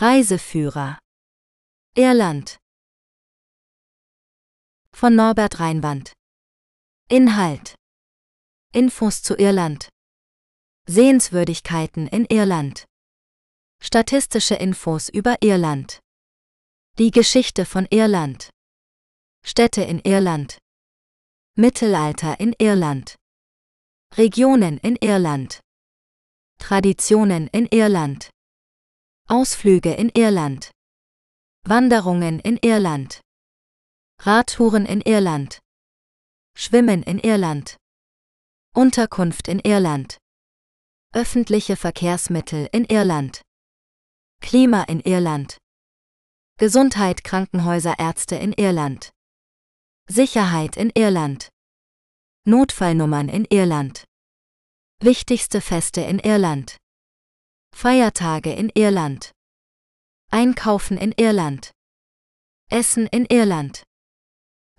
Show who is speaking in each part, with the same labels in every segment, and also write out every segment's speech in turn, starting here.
Speaker 1: Reiseführer. Irland. Von Norbert Reinwand. Inhalt. Infos zu Irland. Sehenswürdigkeiten in Irland. Statistische Infos über Irland. Die Geschichte von Irland. Städte in Irland. Mittelalter in Irland. Regionen in Irland. Traditionen in Irland Ausflüge in Irland Wanderungen in Irland Radtouren in Irland Schwimmen in Irland Unterkunft in Irland Öffentliche Verkehrsmittel in Irland Klima in Irland Gesundheit Krankenhäuser Ärzte in Irland Sicherheit in Irland Notfallnummern in Irland Wichtigste Feste in Irland Feiertage in Irland Einkaufen in Irland Essen in Irland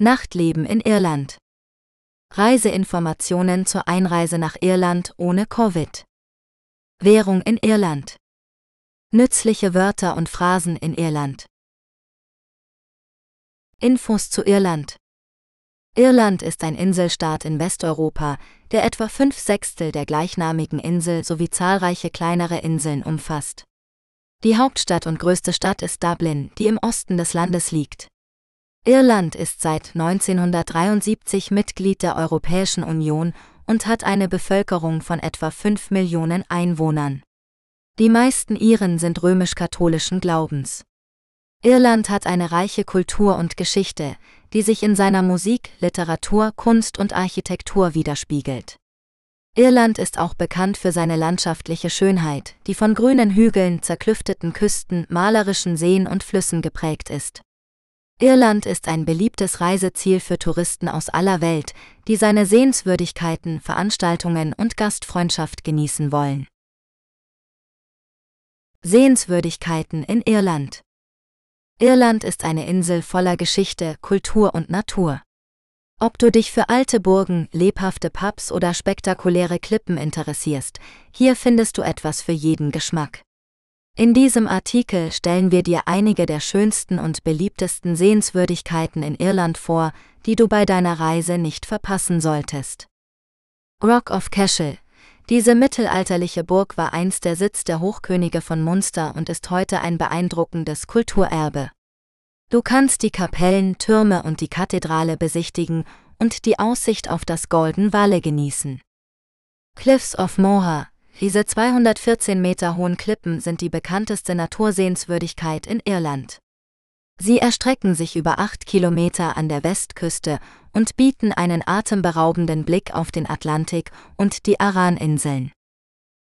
Speaker 1: Nachtleben in Irland. Reiseinformationen zur Einreise nach Irland ohne Covid. Währung in Irland. Nützliche Wörter und Phrasen in Irland. Infos zu Irland. Irland ist ein Inselstaat in Westeuropa, der etwa fünf Sechstel der gleichnamigen Insel sowie zahlreiche kleinere Inseln umfasst. Die Hauptstadt und größte Stadt ist Dublin, die im Osten des Landes liegt. Irland ist seit 1973 Mitglied der Europäischen Union und hat eine Bevölkerung von etwa 5 Millionen Einwohnern. Die meisten Iren sind römisch-katholischen Glaubens. Irland hat eine reiche Kultur und Geschichte, die sich in seiner Musik, Literatur, Kunst und Architektur widerspiegelt. Irland ist auch bekannt für seine landschaftliche Schönheit, die von grünen Hügeln, zerklüfteten Küsten, malerischen Seen und Flüssen geprägt ist. Irland ist ein beliebtes Reiseziel für Touristen aus aller Welt, die seine Sehenswürdigkeiten, Veranstaltungen und Gastfreundschaft genießen wollen. Sehenswürdigkeiten in Irland Irland ist eine Insel voller Geschichte, Kultur und Natur. Ob du dich für alte Burgen, lebhafte Pubs oder spektakuläre Klippen interessierst, hier findest du etwas für jeden Geschmack. In diesem Artikel stellen wir dir einige der schönsten und beliebtesten Sehenswürdigkeiten in Irland vor, die du bei deiner Reise nicht verpassen solltest. Rock of Cashel. Diese mittelalterliche Burg war einst der Sitz der Hochkönige von Munster und ist heute ein beeindruckendes Kulturerbe. Du kannst die Kapellen, Türme und die Kathedrale besichtigen und die Aussicht auf das Golden Valley genießen. Cliffs of Moher, diese 214 Meter hohen Klippen sind die bekannteste Natursehenswürdigkeit in Irland. Sie erstrecken sich über acht Kilometer an der Westküste und bieten einen atemberaubenden Blick auf den Atlantik und die Aran-Inseln.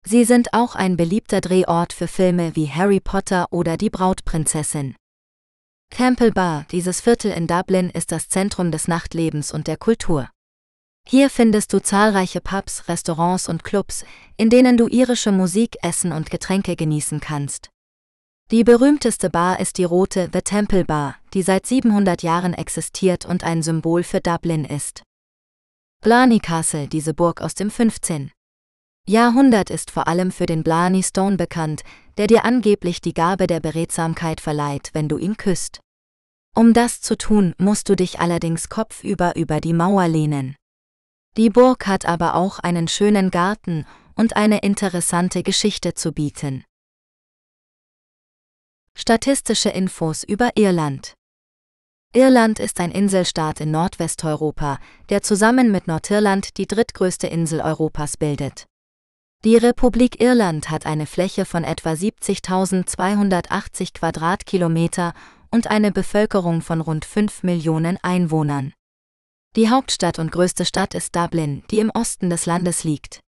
Speaker 1: Sie sind auch ein beliebter Drehort für Filme wie Harry Potter oder Die Brautprinzessin. Temple Bar, dieses Viertel in Dublin, ist das Zentrum des Nachtlebens und der Kultur. Hier findest du zahlreiche Pubs, Restaurants und Clubs, in denen du irische Musik, Essen und Getränke genießen kannst. Die berühmteste Bar ist die rote The Temple Bar, die seit 700 Jahren existiert und ein Symbol für Dublin ist. Blarney Castle, diese Burg aus dem 15. Jahrhundert ist vor allem für den Blarney Stone bekannt, der dir angeblich die Gabe der Beredsamkeit verleiht, wenn du ihn küsst. Um das zu tun, musst du dich allerdings kopfüber über die Mauer lehnen. Die Burg hat aber auch einen schönen Garten und eine interessante Geschichte zu bieten. Statistische Infos über Irland Irland ist ein Inselstaat in Nordwesteuropa, der zusammen mit Nordirland die drittgrößte Insel Europas bildet. Die Republik Irland hat eine Fläche von etwa 70.280 Quadratkilometer und eine Bevölkerung von rund 5 Millionen Einwohnern. Die Hauptstadt und größte Stadt ist Dublin, die im Osten des Landes liegt.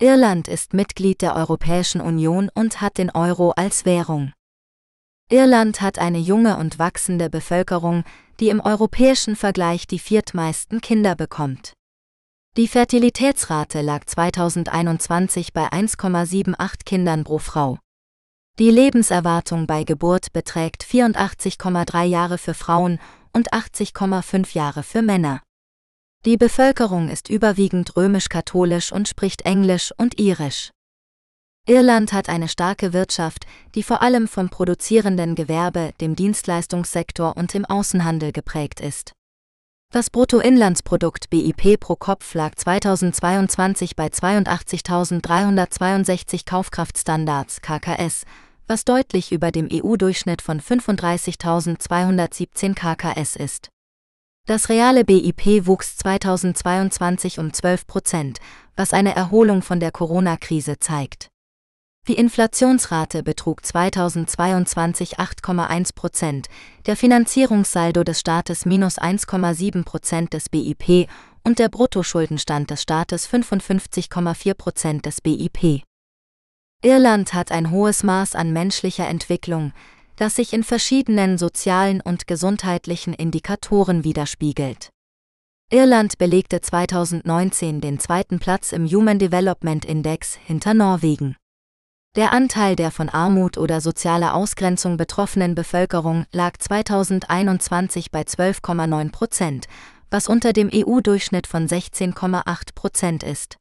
Speaker 1: Irland ist Mitglied der Europäischen Union und hat den Euro als Währung. Irland hat eine junge und wachsende Bevölkerung, die im europäischen Vergleich die viertmeisten Kinder bekommt. Die Fertilitätsrate lag 2021 bei 1,78 Kindern pro Frau. Die Lebenserwartung bei Geburt beträgt 84,3 Jahre für Frauen und 80,5 Jahre für Männer. Die Bevölkerung ist überwiegend römisch-katholisch und spricht Englisch und Irisch. Irland hat eine starke Wirtschaft, die vor allem vom produzierenden Gewerbe, dem Dienstleistungssektor und im Außenhandel geprägt ist. Das Bruttoinlandsprodukt BIP pro Kopf lag 2022 bei 82.362 Kaufkraftstandards KKS, was deutlich über dem EU-Durchschnitt von 35.217 KKS ist. Das reale BIP wuchs 2022 um 12 Prozent, was eine Erholung von der Corona-Krise zeigt. Die Inflationsrate betrug 2022 8,1 Prozent, der Finanzierungssaldo des Staates minus 1,7 Prozent des BIP und der Bruttoschuldenstand des Staates 55,4 Prozent des BIP. Irland hat ein hohes Maß an menschlicher Entwicklung, das sich in verschiedenen sozialen und gesundheitlichen Indikatoren widerspiegelt. Irland belegte 2019 den zweiten Platz im Human Development Index hinter Norwegen. Der Anteil der von Armut oder sozialer Ausgrenzung betroffenen Bevölkerung lag 2021 bei 12,9 Prozent, was unter dem EU-Durchschnitt von 16,8 Prozent ist.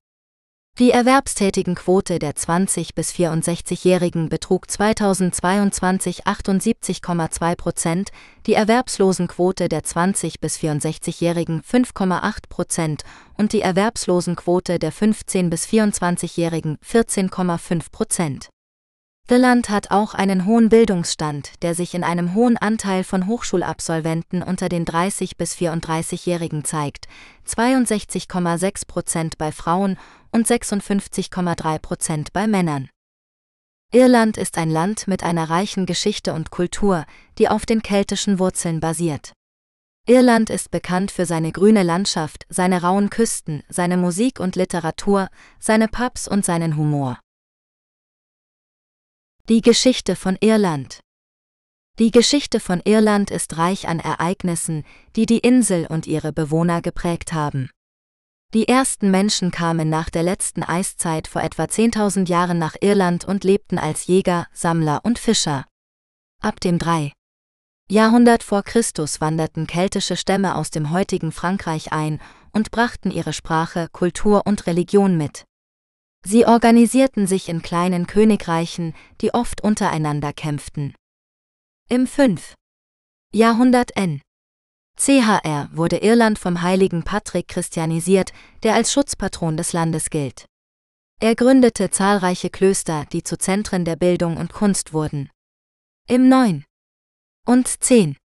Speaker 1: Die Erwerbstätigenquote der 20- bis 64-Jährigen betrug 2022 78,2 Prozent, die Erwerbslosenquote der 20- bis 64-Jährigen 5,8 Prozent und die Erwerbslosenquote der 15- bis 24-Jährigen 14,5 Prozent. Irland hat auch einen hohen Bildungsstand, der sich in einem hohen Anteil von Hochschulabsolventen unter den 30- bis 34-Jährigen zeigt, 62,6 Prozent bei Frauen und 56,3 Prozent bei Männern. Irland ist ein Land mit einer reichen Geschichte und Kultur, die auf den keltischen Wurzeln basiert. Irland ist bekannt für seine grüne Landschaft, seine rauen Küsten, seine Musik und Literatur, seine Pubs und seinen Humor. Die Geschichte von Irland Die Geschichte von Irland ist reich an Ereignissen, die die Insel und ihre Bewohner geprägt haben. Die ersten Menschen kamen nach der letzten Eiszeit vor etwa 10.000 Jahren nach Irland und lebten als Jäger, Sammler und Fischer. Ab dem 3. Jahrhundert vor Christus wanderten keltische Stämme aus dem heutigen Frankreich ein und brachten ihre Sprache, Kultur und Religion mit. Sie organisierten sich in kleinen Königreichen, die oft untereinander kämpften. Im 5. Jahrhundert N. CHR wurde Irland vom heiligen Patrick christianisiert, der als Schutzpatron des Landes gilt. Er gründete zahlreiche Klöster, die zu Zentren der Bildung und Kunst wurden. Im 9. und 10.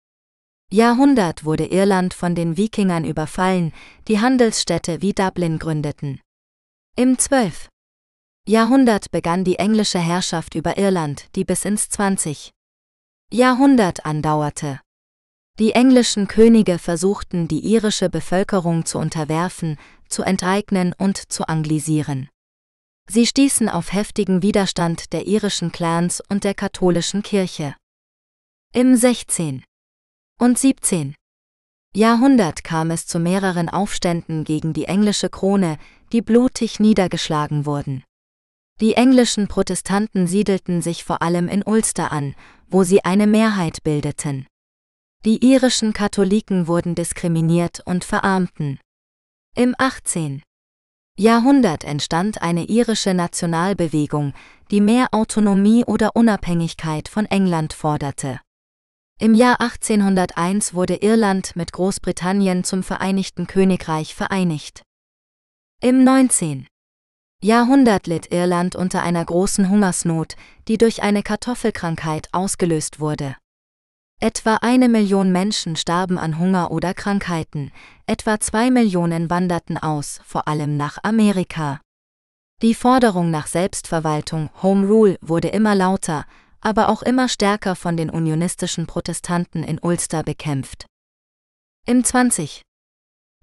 Speaker 1: Jahrhundert wurde Irland von den Wikingern überfallen, die Handelsstädte wie Dublin gründeten. Im 12. Jahrhundert begann die englische Herrschaft über Irland, die bis ins 20. Jahrhundert andauerte. Die englischen Könige versuchten, die irische Bevölkerung zu unterwerfen, zu enteignen und zu anglisieren. Sie stießen auf heftigen Widerstand der irischen Clans und der katholischen Kirche. Im 16. und 17. Jahrhundert kam es zu mehreren Aufständen gegen die englische Krone, die blutig niedergeschlagen wurden. Die englischen Protestanten siedelten sich vor allem in Ulster an, wo sie eine Mehrheit bildeten. Die irischen Katholiken wurden diskriminiert und verarmten. Im 18. Jahrhundert entstand eine irische Nationalbewegung, die mehr Autonomie oder Unabhängigkeit von England forderte. Im Jahr 1801 wurde Irland mit Großbritannien zum Vereinigten Königreich vereinigt. Im 19. Jahrhundert litt Irland unter einer großen Hungersnot, die durch eine Kartoffelkrankheit ausgelöst wurde. Etwa eine Million Menschen starben an Hunger oder Krankheiten, etwa zwei Millionen wanderten aus, vor allem nach Amerika. Die Forderung nach Selbstverwaltung, Home Rule, wurde immer lauter, aber auch immer stärker von den unionistischen Protestanten in Ulster bekämpft. Im 20.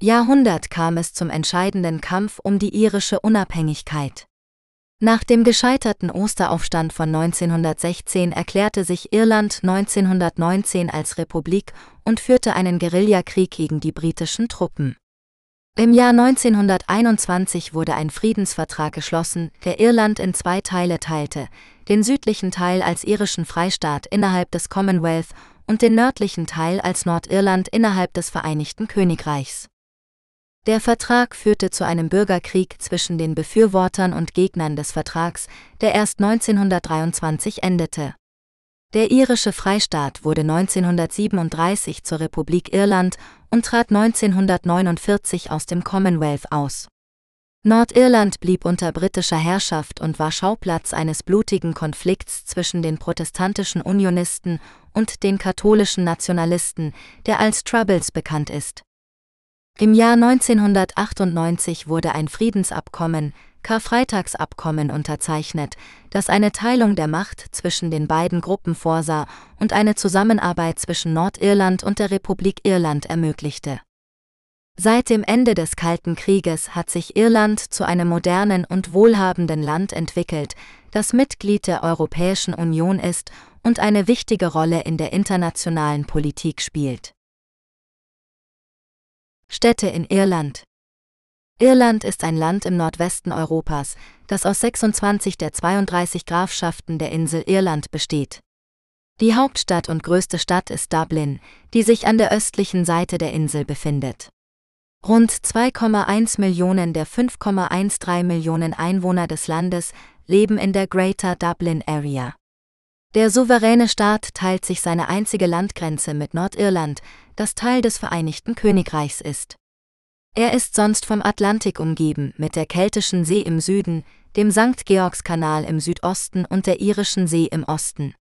Speaker 1: Jahrhundert kam es zum entscheidenden Kampf um die irische Unabhängigkeit. Nach dem gescheiterten Osteraufstand von 1916 erklärte sich Irland 1919 als Republik und führte einen Guerillakrieg gegen die britischen Truppen. Im Jahr 1921 wurde ein Friedensvertrag geschlossen, der Irland in zwei Teile teilte, den südlichen Teil als irischen Freistaat innerhalb des Commonwealth und den nördlichen Teil als Nordirland innerhalb des Vereinigten Königreichs. Der Vertrag führte zu einem Bürgerkrieg zwischen den Befürwortern und Gegnern des Vertrags, der erst 1923 endete. Der irische Freistaat wurde 1937 zur Republik Irland und trat 1949 aus dem Commonwealth aus. Nordirland blieb unter britischer Herrschaft und war Schauplatz eines blutigen Konflikts zwischen den protestantischen Unionisten und den katholischen Nationalisten, der als Troubles bekannt ist. Im Jahr 1998 wurde ein Friedensabkommen, Karfreitagsabkommen unterzeichnet, das eine Teilung der Macht zwischen den beiden Gruppen vorsah und eine Zusammenarbeit zwischen Nordirland und der Republik Irland ermöglichte. Seit dem Ende des Kalten Krieges hat sich Irland zu einem modernen und wohlhabenden Land entwickelt, das Mitglied der Europäischen Union ist und eine wichtige Rolle in der internationalen Politik spielt. Städte in Irland Irland ist ein Land im Nordwesten Europas, das aus 26 der 32 Grafschaften der Insel Irland besteht. Die Hauptstadt und größte Stadt ist Dublin, die sich an der östlichen Seite der Insel befindet. Rund 2,1 Millionen der 5,13 Millionen Einwohner des Landes leben in der Greater Dublin Area. Der souveräne Staat teilt sich seine einzige Landgrenze mit Nordirland, das Teil des Vereinigten Königreichs ist. Er ist sonst vom Atlantik umgeben, mit der Keltischen See im Süden, dem St. Georgskanal im Südosten und der Irischen See im Osten.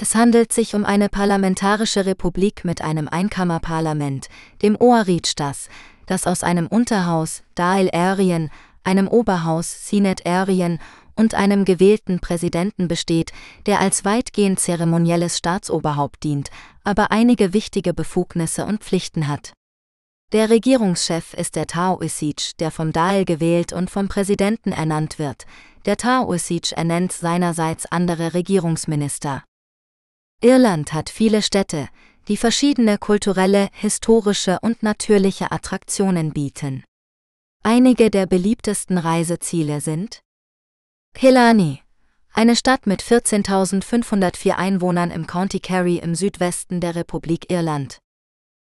Speaker 1: Es handelt sich um eine parlamentarische Republik mit einem Einkammerparlament, dem Oireachtas, das aus einem Unterhaus, Dáil Éireann, einem Oberhaus, Sinet Éireann und einem gewählten Präsidenten besteht, der als weitgehend zeremonielles Staatsoberhaupt dient, aber einige wichtige Befugnisse und Pflichten hat. Der Regierungschef ist der Taoiseach, der vom Dáil gewählt und vom Präsidenten ernannt wird. Der Taoiseach ernennt seinerseits andere Regierungsminister. Irland hat viele Städte, die verschiedene kulturelle, historische und natürliche Attraktionen bieten. Einige der beliebtesten Reiseziele sind Killarney, eine Stadt mit 14.504 Einwohnern im County Kerry im Südwesten der Republik Irland.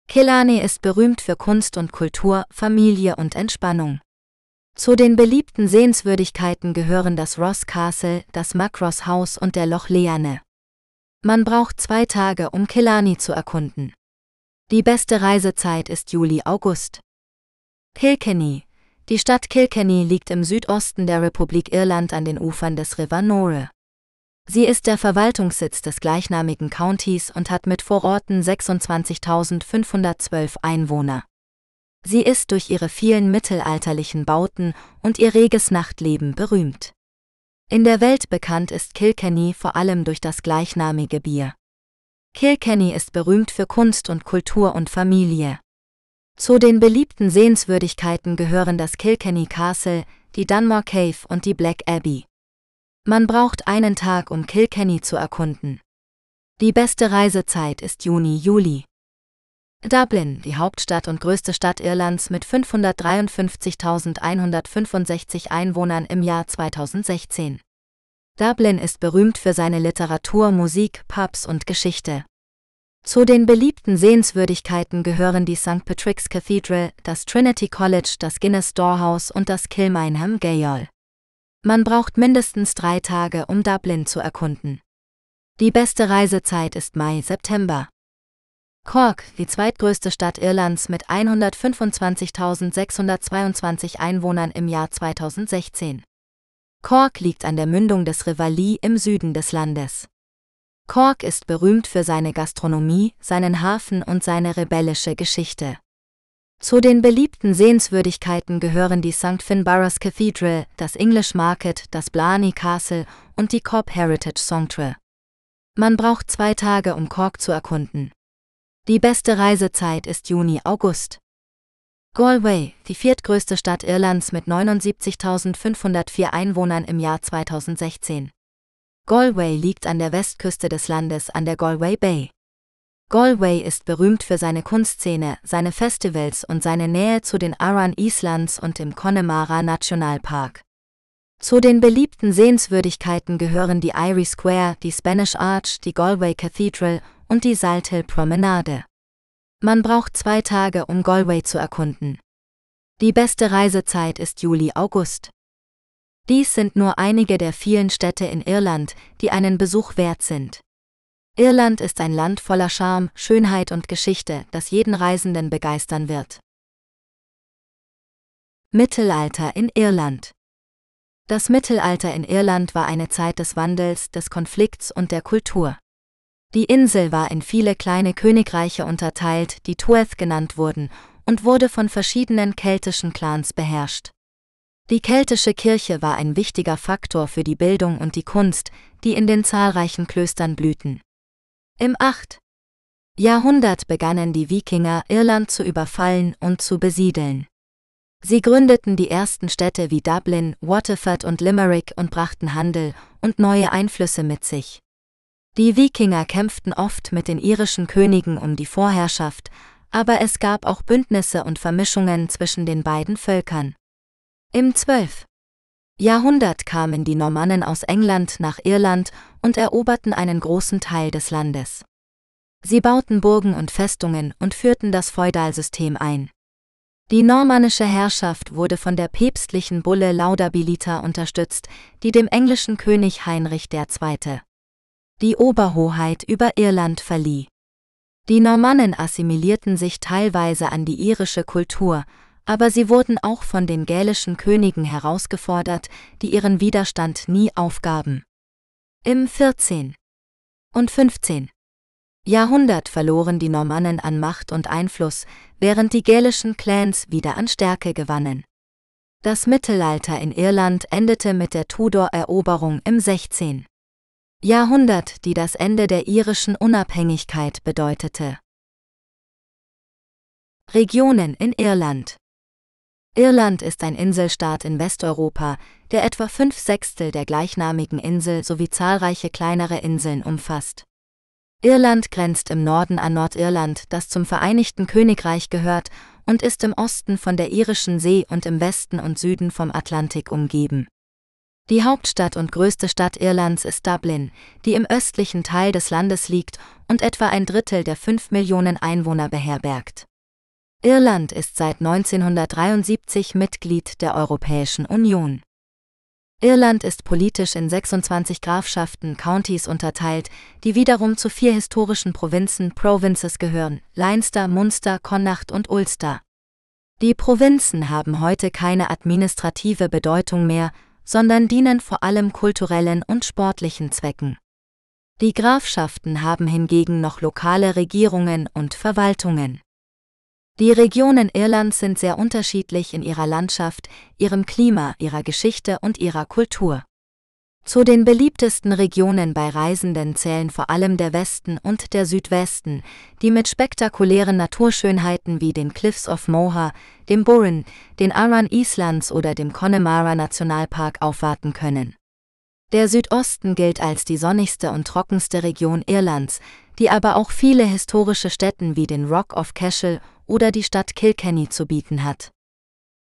Speaker 1: Killarney ist berühmt für Kunst und Kultur, Familie und Entspannung. Zu den beliebten Sehenswürdigkeiten gehören das Ross Castle, das Macross House und der Loch Leane. Man braucht zwei Tage, um Killarney zu erkunden. Die beste Reisezeit ist Juli-August. Kilkenny. Die Stadt Kilkenny liegt im Südosten der Republik Irland an den Ufern des River Nore. Sie ist der Verwaltungssitz des gleichnamigen Countys und hat mit Vororten 26.512 Einwohner. Sie ist durch ihre vielen mittelalterlichen Bauten und ihr reges Nachtleben berühmt. In der Welt bekannt ist Kilkenny vor allem durch das gleichnamige Bier. Kilkenny ist berühmt für Kunst und Kultur und Familie. Zu den beliebten Sehenswürdigkeiten gehören das Kilkenny Castle, die Dunmore Cave und die Black Abbey. Man braucht einen Tag, um Kilkenny zu erkunden. Die beste Reisezeit ist Juni-Juli. Dublin, die Hauptstadt und größte Stadt Irlands mit 553.165 Einwohnern im Jahr 2016. Dublin ist berühmt für seine Literatur, Musik, Pubs und Geschichte. Zu den beliebten Sehenswürdigkeiten gehören die St. Patrick's Cathedral, das Trinity College, das Guinness Storehouse und das Kilmainham Gaol. Man braucht mindestens drei Tage, um Dublin zu erkunden. Die beste Reisezeit ist Mai-September. Cork, die zweitgrößte Stadt Irlands mit 125.622 Einwohnern im Jahr 2016. Cork liegt an der Mündung des River Lee im Süden des Landes. Cork ist berühmt für seine Gastronomie, seinen Hafen und seine rebellische Geschichte. Zu den beliebten Sehenswürdigkeiten gehören die St. Finbarrs Cathedral, das English Market, das Blarney Castle und die Cobb Heritage Sanctuary. Man braucht zwei Tage, um Cork zu erkunden. Die beste Reisezeit ist Juni-August. Galway, die viertgrößte Stadt Irlands mit 79.504 Einwohnern im Jahr 2016. Galway liegt an der Westküste des Landes an der Galway Bay. Galway ist berühmt für seine Kunstszene, seine Festivals und seine Nähe zu den Aran Islands und dem Connemara Nationalpark. Zu den beliebten Sehenswürdigkeiten gehören die Irie Square, die Spanish Arch, die Galway Cathedral und die Salthill Promenade. Man braucht zwei Tage, um Galway zu erkunden. Die beste Reisezeit ist Juli-August. Dies sind nur einige der vielen Städte in Irland, die einen Besuch wert sind. Irland ist ein Land voller Charme, Schönheit und Geschichte, das jeden Reisenden begeistern wird. Mittelalter in Irland Das Mittelalter in Irland war eine Zeit des Wandels, des Konflikts und der Kultur. Die Insel war in viele kleine Königreiche unterteilt, die Tuath genannt wurden, und wurde von verschiedenen keltischen Clans beherrscht. Die keltische Kirche war ein wichtiger Faktor für die Bildung und die Kunst, die in den zahlreichen Klöstern blühten. Im 8. Jahrhundert begannen die Wikinger Irland zu überfallen und zu besiedeln. Sie gründeten die ersten Städte wie Dublin, Waterford und Limerick und brachten Handel und neue Einflüsse mit sich. Die Wikinger kämpften oft mit den irischen Königen um die Vorherrschaft, aber es gab auch Bündnisse und Vermischungen zwischen den beiden Völkern. Im 12. Jahrhundert kamen die Normannen aus England nach Irland und eroberten einen großen Teil des Landes. Sie bauten Burgen und Festungen und führten das Feudalsystem ein. Die normannische Herrschaft wurde von der päpstlichen Bulle Laudabilita unterstützt, die dem englischen König Heinrich II. die Oberhoheit über Irland verlieh. Die Normannen assimilierten sich teilweise an die irische Kultur, aber sie wurden auch von den gälischen Königen herausgefordert, die ihren Widerstand nie aufgaben. Im 14. und 15. Jahrhundert verloren die Normannen an Macht und Einfluss, während die gälischen Clans wieder an Stärke gewannen. Das Mittelalter in Irland endete mit der Tudor-Eroberung im 16. Jahrhundert, die das Ende der irischen Unabhängigkeit bedeutete. Regionen in Irland Irland ist ein Inselstaat in Westeuropa, der etwa fünf Sechstel der gleichnamigen Insel sowie zahlreiche kleinere Inseln umfasst. Irland grenzt im Norden an Nordirland, das zum Vereinigten Königreich gehört, und ist im Osten von der Irischen See und im Westen und Süden vom Atlantik umgeben. Die Hauptstadt und größte Stadt Irlands ist Dublin, die im östlichen Teil des Landes liegt und etwa ein Drittel der fünf Millionen Einwohner beherbergt. Irland ist seit 1973 Mitglied der Europäischen Union. Irland ist politisch in 26 Grafschaften, Countys unterteilt, die wiederum zu vier historischen Provinzen, Provinces gehören, Leinster, Munster, Connacht und Ulster. Die Provinzen haben heute keine administrative Bedeutung mehr, sondern dienen vor allem kulturellen und sportlichen Zwecken. Die Grafschaften haben hingegen noch lokale Regierungen und Verwaltungen. Die Regionen Irlands sind sehr unterschiedlich in ihrer Landschaft, ihrem Klima, ihrer Geschichte und ihrer Kultur. Zu den beliebtesten Regionen bei Reisenden zählen vor allem der Westen und der Südwesten, die mit spektakulären Naturschönheiten wie den Cliffs of Moher, dem Burren, den Arran Islands oder dem Connemara Nationalpark aufwarten können. Der Südosten gilt als die sonnigste und trockenste Region Irlands, die aber auch viele historische Städten wie den Rock of Cashel oder die Stadt Kilkenny zu bieten hat.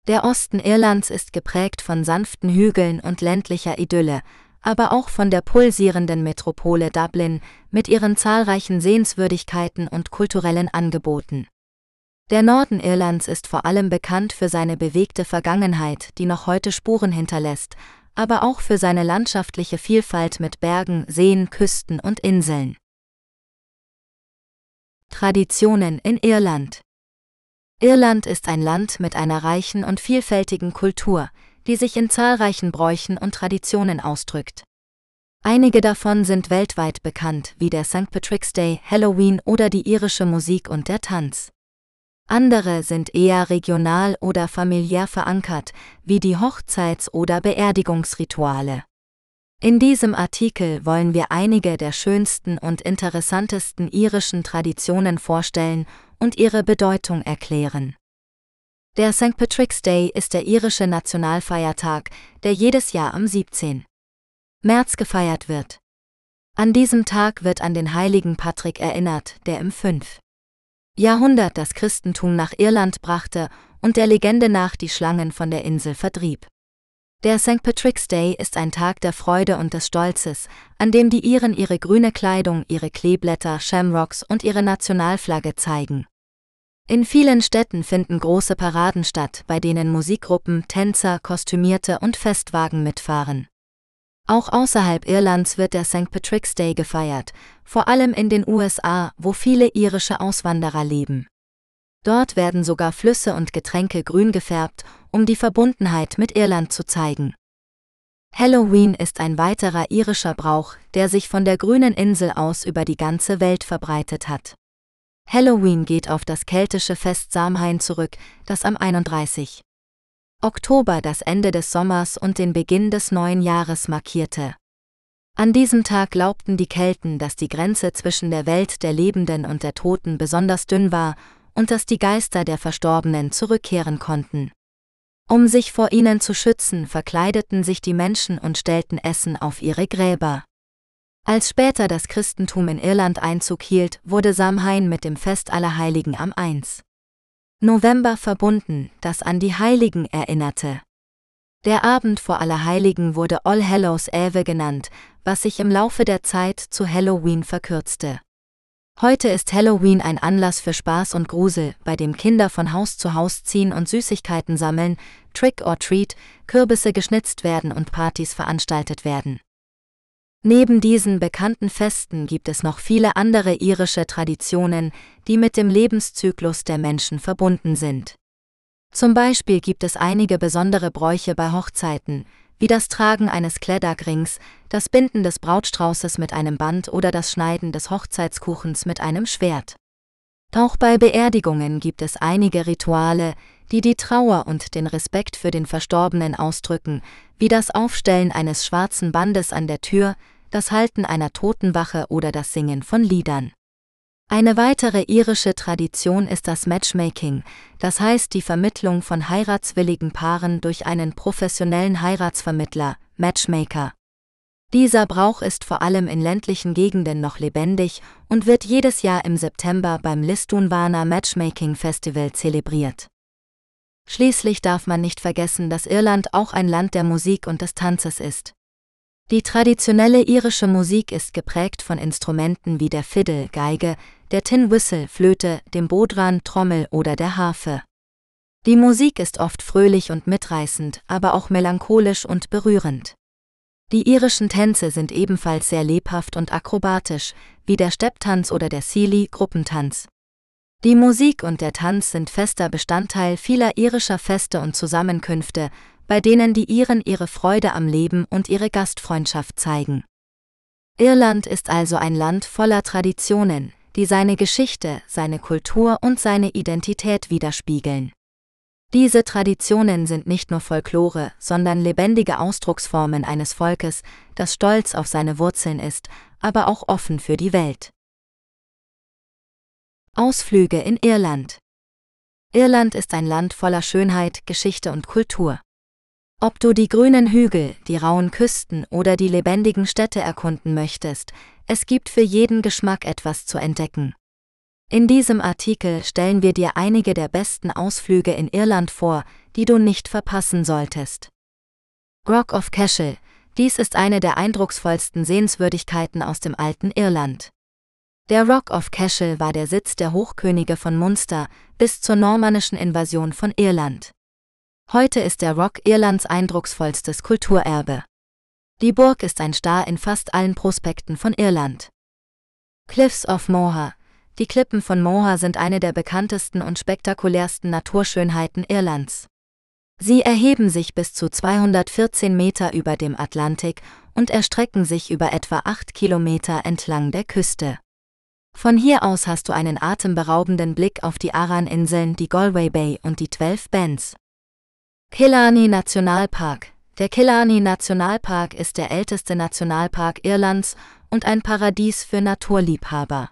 Speaker 1: Der Osten Irlands ist geprägt von sanften Hügeln und ländlicher Idylle, aber auch von der pulsierenden Metropole Dublin mit ihren zahlreichen Sehenswürdigkeiten und kulturellen Angeboten. Der Norden Irlands ist vor allem bekannt für seine bewegte Vergangenheit, die noch heute Spuren hinterlässt, aber auch für seine landschaftliche Vielfalt mit Bergen, Seen, Küsten und Inseln. Traditionen in Irland Irland ist ein Land mit einer reichen und vielfältigen Kultur, die sich in zahlreichen Bräuchen und Traditionen ausdrückt. Einige davon sind weltweit bekannt, wie der St. Patrick's Day, Halloween oder die irische Musik und der Tanz. Andere sind eher regional oder familiär verankert, wie die Hochzeits- oder Beerdigungsrituale. In diesem Artikel wollen wir einige der schönsten und interessantesten irischen Traditionen vorstellen und ihre Bedeutung erklären. Der St. Patrick's Day ist der irische Nationalfeiertag, der jedes Jahr am 17. März gefeiert wird. An diesem Tag wird an den heiligen Patrick erinnert, der im 5. Jahrhundert das Christentum nach Irland brachte und der Legende nach die Schlangen von der Insel vertrieb. Der St. Patrick's Day ist ein Tag der Freude und des Stolzes, an dem die Iren ihre grüne Kleidung, ihre Kleeblätter, Shamrocks und ihre Nationalflagge zeigen. In vielen Städten finden große Paraden statt, bei denen Musikgruppen, Tänzer, Kostümierte und Festwagen mitfahren. Auch außerhalb Irlands wird der St. Patrick's Day gefeiert, vor allem in den USA, wo viele irische Auswanderer leben. Dort werden sogar Flüsse und Getränke grün gefärbt, um die Verbundenheit mit Irland zu zeigen. Halloween ist ein weiterer irischer Brauch, der sich von der grünen Insel aus über die ganze Welt verbreitet hat. Halloween geht auf das keltische Fest Samhain zurück, das am 31. Oktober das Ende des Sommers und den Beginn des neuen Jahres markierte. An diesem Tag glaubten die Kelten, dass die Grenze zwischen der Welt der Lebenden und der Toten besonders dünn war und dass die Geister der Verstorbenen zurückkehren konnten. Um sich vor ihnen zu schützen, verkleideten sich die Menschen und stellten Essen auf ihre Gräber. Als später das Christentum in Irland Einzug hielt, wurde Samhain mit dem Fest aller Heiligen am 1. November verbunden, das an die Heiligen erinnerte. Der Abend vor Allerheiligen wurde All Hallows Eve genannt, was sich im Laufe der Zeit zu Halloween verkürzte. Heute ist Halloween ein Anlass für Spaß und Grusel, bei dem Kinder von Haus zu Haus ziehen und Süßigkeiten sammeln, Trick or Treat, Kürbisse geschnitzt werden und Partys veranstaltet werden. Neben diesen bekannten Festen gibt es noch viele andere irische Traditionen, die mit dem Lebenszyklus der Menschen verbunden sind. Zum Beispiel gibt es einige besondere Bräuche bei Hochzeiten, wie das Tragen eines Kleddagrings, das Binden des Brautstraußes mit einem Band oder das Schneiden des Hochzeitskuchens mit einem Schwert. Auch bei Beerdigungen gibt es einige Rituale, die die Trauer und den Respekt für den Verstorbenen ausdrücken, wie das Aufstellen eines schwarzen Bandes an der Tür, das Halten einer Totenwache oder das Singen von Liedern. Eine weitere irische Tradition ist das Matchmaking, das heißt die Vermittlung von heiratswilligen Paaren durch einen professionellen Heiratsvermittler, Matchmaker. Dieser Brauch ist vor allem in ländlichen Gegenden noch lebendig und wird jedes Jahr im September beim Listunwana Matchmaking Festival zelebriert. Schließlich darf man nicht vergessen, dass Irland auch ein Land der Musik und des Tanzes ist. Die traditionelle irische Musik ist geprägt von Instrumenten wie der Fiddle, Geige, der Tin Whistle, Flöte, dem Bodran, Trommel oder der Harfe. Die Musik ist oft fröhlich und mitreißend, aber auch melancholisch und berührend. Die irischen Tänze sind ebenfalls sehr lebhaft und akrobatisch, wie der Stepptanz oder der Sealy Gruppentanz. Die Musik und der Tanz sind fester Bestandteil vieler irischer Feste und Zusammenkünfte, bei denen die Iren ihre Freude am Leben und ihre Gastfreundschaft zeigen. Irland ist also ein Land voller Traditionen, die seine Geschichte, seine Kultur und seine Identität widerspiegeln. Diese Traditionen sind nicht nur Folklore, sondern lebendige Ausdrucksformen eines Volkes, das stolz auf seine Wurzeln ist, aber auch offen für die Welt. Ausflüge in Irland Irland ist ein Land voller Schönheit, Geschichte und Kultur. Ob du die grünen Hügel, die rauen Küsten oder die lebendigen Städte erkunden möchtest, es gibt für jeden Geschmack etwas zu entdecken. In diesem Artikel stellen wir dir einige der besten Ausflüge in Irland vor, die du nicht verpassen solltest. Rock of Cashel, dies ist eine der eindrucksvollsten Sehenswürdigkeiten aus dem alten Irland. Der Rock of Cashel war der Sitz der Hochkönige von Munster bis zur normannischen Invasion von Irland. Heute ist der Rock Irlands eindrucksvollstes Kulturerbe. Die Burg ist ein Star in fast allen Prospekten von Irland. Cliffs of Moher. Die Klippen von Moher sind eine der bekanntesten und spektakulärsten Naturschönheiten Irlands. Sie erheben sich bis zu 214 Meter über dem Atlantik und erstrecken sich über etwa 8 Kilometer entlang der Küste. Von hier aus hast du einen atemberaubenden Blick auf die Aran-Inseln, die Galway Bay und die Twelve Bends. Killarney Nationalpark Der Killarney Nationalpark ist der älteste Nationalpark Irlands und ein Paradies für Naturliebhaber.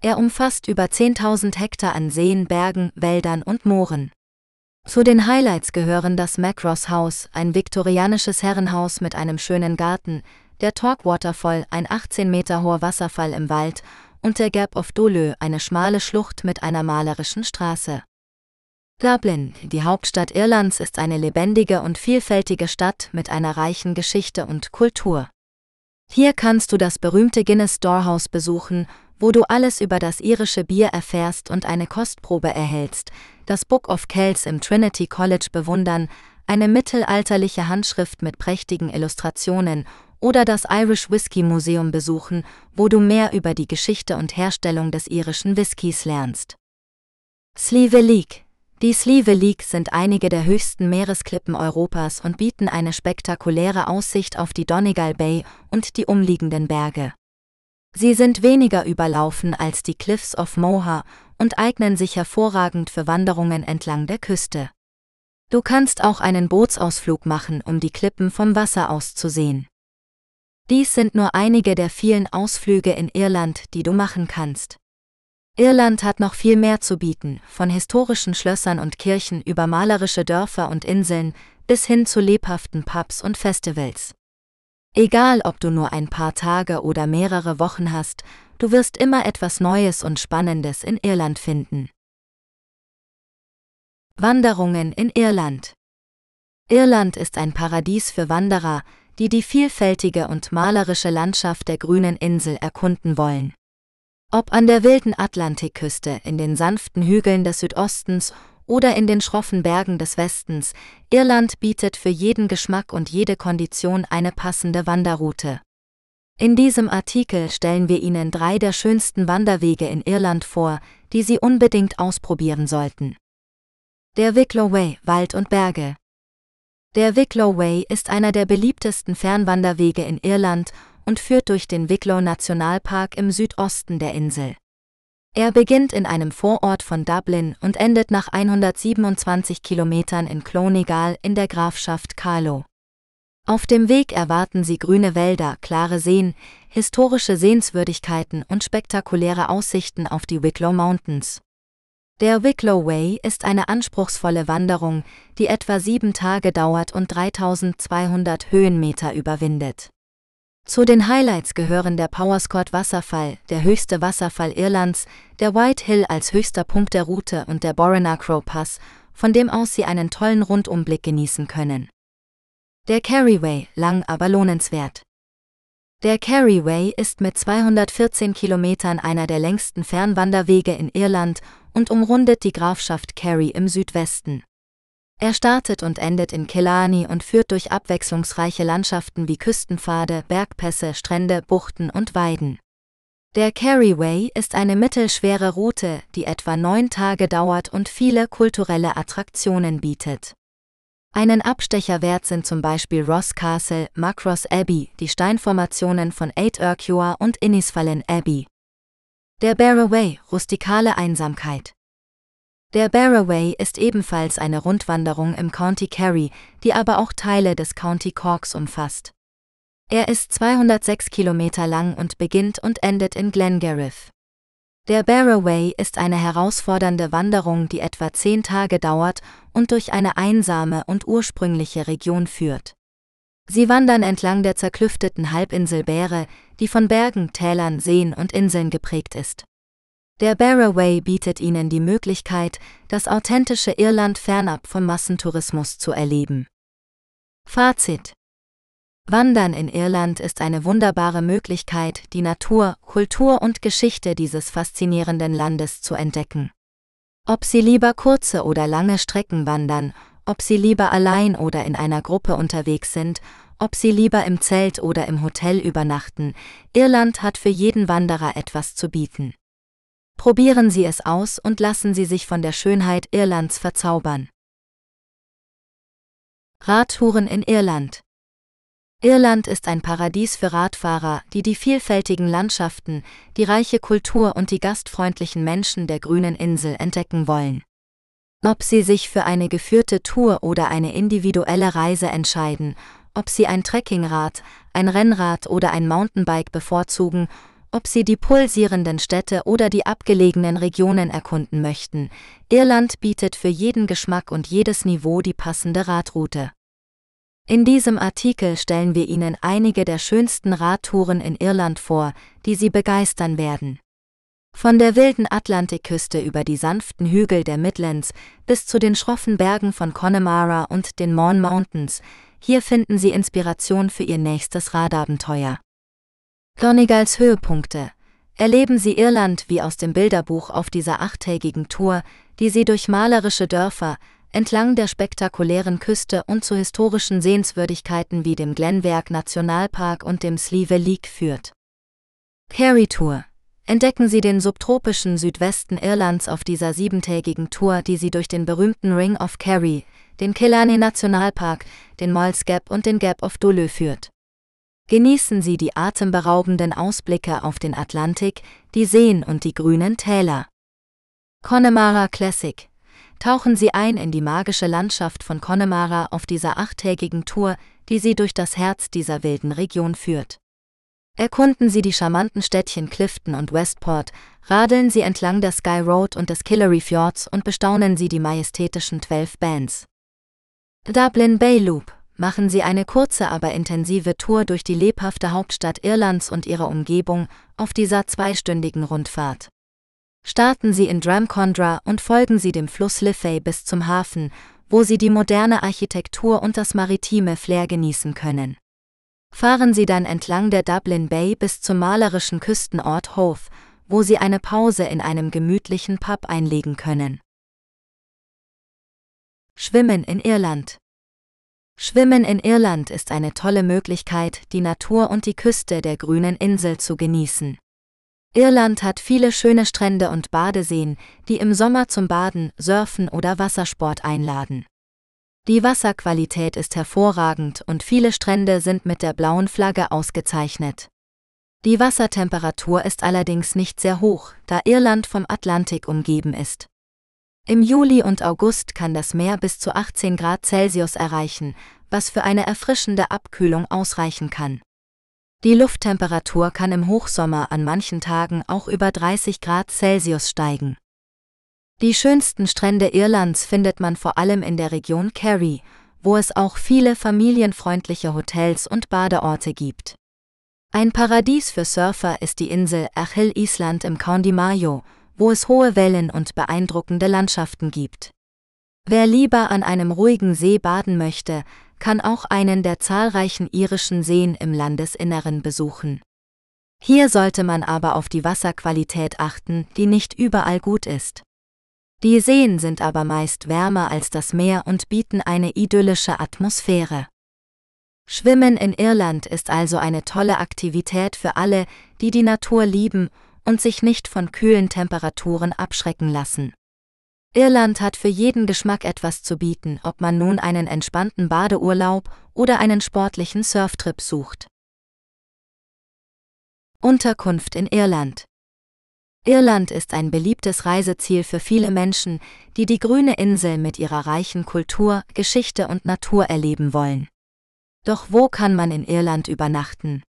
Speaker 1: Er umfasst über 10.000 Hektar an Seen, Bergen, Wäldern und Mooren. Zu den Highlights gehören das Macross House, ein viktorianisches Herrenhaus mit einem schönen Garten, der Talk Waterfall, ein 18 Meter hoher Wasserfall im Wald, und der Gap of Dole, eine schmale Schlucht mit einer malerischen Straße. Dublin, die Hauptstadt Irlands, ist eine lebendige und vielfältige Stadt mit einer reichen Geschichte und Kultur. Hier kannst du das berühmte Guinness Storehouse besuchen, wo du alles über das irische Bier erfährst und eine Kostprobe erhältst, das Book of Kells im Trinity College bewundern, eine mittelalterliche Handschrift mit prächtigen Illustrationen oder das Irish Whisky Museum besuchen, wo du mehr über die Geschichte und Herstellung des irischen Whiskys lernst. Slieve League Die Slieve League sind einige der höchsten Meeresklippen Europas und bieten eine spektakuläre Aussicht auf die Donegal Bay und die umliegenden Berge. Sie sind weniger überlaufen als die Cliffs of Moher und eignen sich hervorragend für Wanderungen entlang der Küste. Du kannst auch einen Bootsausflug machen, um die Klippen vom Wasser aus zu sehen. Dies sind nur einige der vielen Ausflüge in Irland, die du machen kannst. Irland hat noch viel mehr zu bieten, von historischen Schlössern und Kirchen über malerische Dörfer und Inseln bis hin zu lebhaften Pubs und Festivals. Egal ob du nur ein paar Tage oder mehrere Wochen hast, du wirst immer etwas Neues und Spannendes in Irland finden. Wanderungen in Irland Irland ist ein Paradies für Wanderer, die die vielfältige und malerische Landschaft der grünen Insel erkunden wollen. Ob an der wilden Atlantikküste, in den sanften Hügeln des Südostens oder in den schroffen Bergen des Westens, Irland bietet für jeden Geschmack und jede Kondition eine passende Wanderroute. In diesem Artikel stellen wir Ihnen drei der schönsten Wanderwege in Irland vor, die Sie unbedingt ausprobieren sollten. Der Wicklow Way, Wald und Berge. Der Wicklow Way ist einer der beliebtesten Fernwanderwege in Irland und führt durch den Wicklow Nationalpark im Südosten der Insel. Er beginnt in einem Vorort von Dublin und endet nach 127 Kilometern in Clonegal in der Grafschaft Carlow. Auf dem Weg erwarten Sie grüne Wälder, klare Seen, historische Sehenswürdigkeiten und spektakuläre Aussichten auf die Wicklow Mountains. Der Wicklow Way ist eine anspruchsvolle Wanderung, die etwa sieben Tage dauert und 3200 Höhenmeter überwindet. Zu den Highlights gehören der Powerscourt Wasserfall, der höchste Wasserfall Irlands, der White Hill als höchster Punkt der Route und der Borrenacrow Pass, von dem aus Sie einen tollen Rundumblick genießen können. Der Carryway, lang aber lohnenswert. Der Carryway ist mit 214 Kilometern einer der längsten Fernwanderwege in Irland und umrundet die Grafschaft Kerry im Südwesten. Er startet und endet in Killarney und führt durch abwechslungsreiche Landschaften wie Küstenpfade, Bergpässe, Strände, Buchten und Weiden. Der Kerryway ist eine mittelschwere Route, die etwa neun Tage dauert und viele kulturelle Attraktionen bietet. Einen Abstecher wert sind zum Beispiel Ross Castle, Macross Abbey, die Steinformationen von Eight Urquhart und Innisfallen Abbey. Der Barraway, rustikale Einsamkeit. Der Barraway ist ebenfalls eine Rundwanderung im County Kerry, die aber auch Teile des County Corks umfasst. Er ist 206 Kilometer lang und beginnt und endet in Glengariff. Der Barraway ist eine herausfordernde Wanderung, die etwa zehn Tage dauert und durch eine einsame und ursprüngliche Region führt. Sie wandern entlang der zerklüfteten Halbinsel Bäre, die von Bergen, Tälern, Seen und Inseln geprägt ist. Der Barraway bietet Ihnen die Möglichkeit, das authentische Irland fernab vom Massentourismus zu erleben. Fazit Wandern in Irland ist eine wunderbare Möglichkeit, die Natur, Kultur und Geschichte dieses faszinierenden Landes zu entdecken. Ob Sie lieber kurze oder lange Strecken wandern, ob Sie lieber allein oder in einer Gruppe unterwegs sind, ob Sie lieber im Zelt oder im Hotel übernachten, Irland hat für jeden Wanderer etwas zu bieten. Probieren Sie es aus und lassen Sie sich von der Schönheit Irlands verzaubern. Radtouren in Irland Irland ist ein Paradies für Radfahrer, die die vielfältigen Landschaften, die reiche Kultur und die gastfreundlichen Menschen der grünen Insel entdecken wollen. Ob Sie sich für eine geführte Tour oder eine individuelle Reise entscheiden, ob Sie ein Trekkingrad, ein Rennrad oder ein Mountainbike bevorzugen, ob Sie die pulsierenden Städte oder die abgelegenen Regionen erkunden möchten, Irland bietet für jeden Geschmack und jedes Niveau die passende Radroute. In diesem Artikel stellen wir Ihnen einige der schönsten Radtouren in Irland vor, die Sie begeistern werden. Von der wilden Atlantikküste über die sanften Hügel der Midlands bis zu den schroffen Bergen von Connemara und den Mourne Mountains, hier finden Sie Inspiration für Ihr nächstes Radabenteuer. Donegals Höhepunkte Erleben Sie Irland wie aus dem Bilderbuch auf dieser achttägigen Tour, die Sie durch malerische Dörfer, entlang der spektakulären Küste und zu historischen Sehenswürdigkeiten wie dem Glenwerk Nationalpark und dem Slieve League führt. Kerry Tour Entdecken Sie den subtropischen Südwesten Irlands auf dieser siebentägigen Tour, die Sie durch den berühmten Ring of Kerry, den Killarney Nationalpark, den Mols Gap und den Gap of Duluth führt. Genießen Sie die atemberaubenden Ausblicke auf den Atlantik, die Seen und die grünen Täler. Connemara Classic Tauchen Sie ein in die magische Landschaft von Connemara auf dieser achttägigen Tour, die Sie durch das Herz dieser wilden Region führt. Erkunden Sie die charmanten Städtchen Clifton und Westport, radeln Sie entlang der Sky Road und des Killary Fjords und bestaunen Sie die majestätischen 12 Bands. Dublin Bay Loop machen Sie eine kurze, aber intensive Tour durch die lebhafte Hauptstadt Irlands und ihre Umgebung auf dieser zweistündigen Rundfahrt. Starten Sie in Drumcondra und folgen Sie dem Fluss Liffey bis zum Hafen, wo Sie die moderne Architektur und das maritime Flair genießen können. Fahren Sie dann entlang der Dublin Bay bis zum malerischen Küstenort Hove, wo Sie eine Pause in einem gemütlichen Pub einlegen können. Schwimmen in Irland Schwimmen in Irland ist eine tolle Möglichkeit, die Natur und die Küste der grünen Insel zu genießen. Irland hat viele schöne Strände und Badeseen, die im Sommer zum Baden, Surfen oder Wassersport einladen. Die Wasserqualität ist hervorragend und viele Strände sind mit der blauen Flagge ausgezeichnet. Die Wassertemperatur ist allerdings nicht sehr hoch, da Irland vom Atlantik umgeben ist. Im Juli und August kann das Meer bis zu 18 Grad Celsius erreichen, was für eine erfrischende Abkühlung ausreichen kann. Die Lufttemperatur kann im Hochsommer an manchen Tagen auch über 30 Grad Celsius steigen. Die schönsten Strände Irlands findet man vor allem in der Region Kerry, wo es auch viele familienfreundliche Hotels und Badeorte gibt. Ein Paradies für Surfer ist die Insel Achill Island im County Mayo, wo es hohe Wellen und beeindruckende Landschaften gibt. Wer lieber an einem ruhigen See baden möchte, kann auch einen der zahlreichen irischen Seen im Landesinneren besuchen. Hier sollte man aber auf die Wasserqualität achten, die nicht überall gut ist. Die Seen sind aber meist wärmer als das Meer und bieten eine idyllische Atmosphäre. Schwimmen in Irland ist also eine tolle Aktivität für alle, die die Natur lieben und sich nicht von kühlen Temperaturen abschrecken lassen. Irland hat für jeden Geschmack etwas zu bieten, ob man nun einen entspannten Badeurlaub oder einen sportlichen Surftrip sucht. Unterkunft in Irland Irland ist ein beliebtes Reiseziel für viele Menschen, die die grüne Insel mit ihrer reichen Kultur, Geschichte und Natur erleben wollen. Doch wo kann man in Irland übernachten?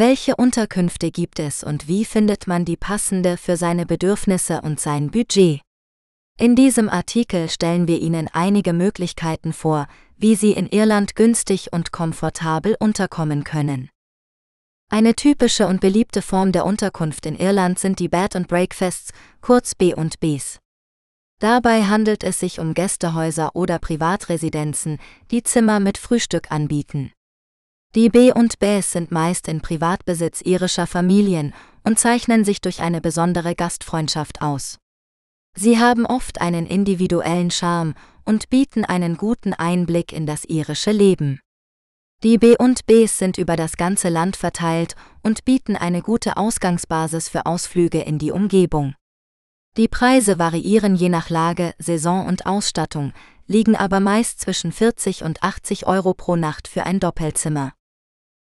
Speaker 1: Welche Unterkünfte gibt es und wie findet man die passende für seine Bedürfnisse und sein Budget? In diesem Artikel stellen wir Ihnen einige Möglichkeiten vor, wie Sie in Irland günstig und komfortabel unterkommen können. Eine typische und beliebte Form der Unterkunft in Irland sind die Bed and Breakfasts, kurz B&Bs. Dabei handelt es sich um Gästehäuser oder Privatresidenzen, die Zimmer mit Frühstück anbieten. Die B&Bs sind meist in Privatbesitz irischer Familien und zeichnen sich durch eine besondere Gastfreundschaft aus. Sie haben oft einen individuellen Charme und bieten einen guten Einblick in das irische Leben. Die B&Bs sind über das ganze Land verteilt und bieten eine gute Ausgangsbasis für Ausflüge in die Umgebung. Die Preise variieren je nach Lage, Saison und Ausstattung, liegen aber meist zwischen 40 und 80 Euro pro Nacht für ein Doppelzimmer.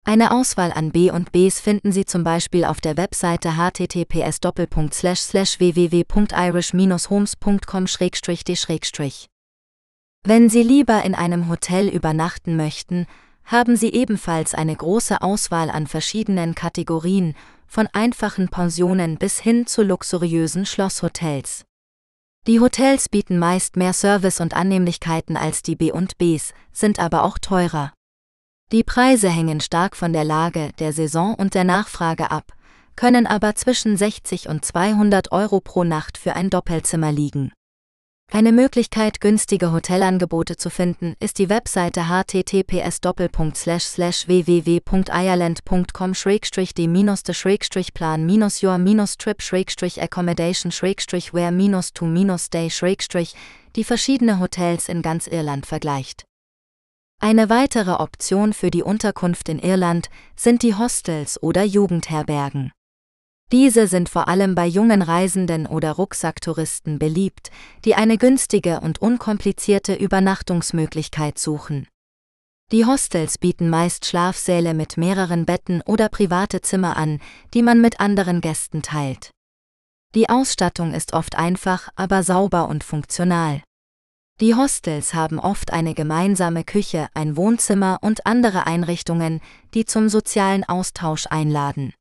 Speaker 1: Eine Auswahl an B&Bs finden Sie zum Beispiel auf der Webseite https www.irish-homes.com d Wenn Sie lieber in einem Hotel übernachten möchten, haben sie ebenfalls eine große Auswahl an verschiedenen Kategorien, von einfachen Pensionen bis hin zu luxuriösen Schlosshotels. Die Hotels bieten meist mehr Service und Annehmlichkeiten als die B&Bs, sind aber auch teurer. Die Preise hängen stark von der Lage, der Saison und der Nachfrage ab, können aber zwischen 60 und 200 Euro pro Nacht für ein Doppelzimmer liegen. Eine Möglichkeit, günstige Hotelangebote zu finden, ist die Webseite https www.ireland.com d plan your trip accommodation where to stay die verschiedene Hotels in ganz Irland vergleicht. Eine weitere Option für die Unterkunft in Irland sind die Hostels oder Jugendherbergen. Diese sind vor allem bei jungen Reisenden oder Rucksacktouristen beliebt, die eine günstige und unkomplizierte Übernachtungsmöglichkeit suchen. Die Hostels bieten meist Schlafsäle mit mehreren Betten oder private Zimmer an, die man mit anderen Gästen teilt. Die Ausstattung ist oft einfach, aber sauber und funktional. Die Hostels haben oft eine gemeinsame Küche, ein Wohnzimmer und andere Einrichtungen, die zum sozialen Austausch einladen.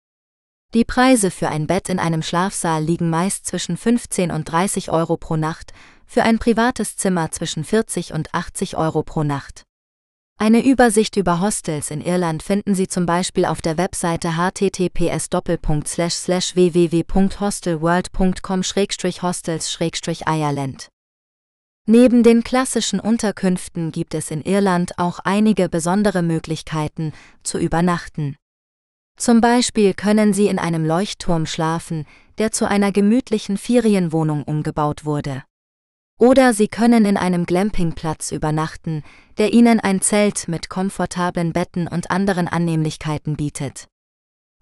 Speaker 1: Die Preise für ein Bett in einem Schlafsaal liegen meist zwischen 15 und 30 Euro pro Nacht, für ein privates Zimmer zwischen 40 und 80 Euro pro Nacht. Eine Übersicht über Hostels in Irland finden Sie zum Beispiel auf der Webseite https www.hostelworld.com hostels Ireland. Neben den klassischen Unterkünften gibt es in Irland auch einige besondere Möglichkeiten zu übernachten. Zum Beispiel können Sie in einem Leuchtturm schlafen, der zu einer gemütlichen Ferienwohnung umgebaut wurde. Oder Sie können in einem Glampingplatz übernachten, der Ihnen ein Zelt mit komfortablen Betten und anderen Annehmlichkeiten bietet.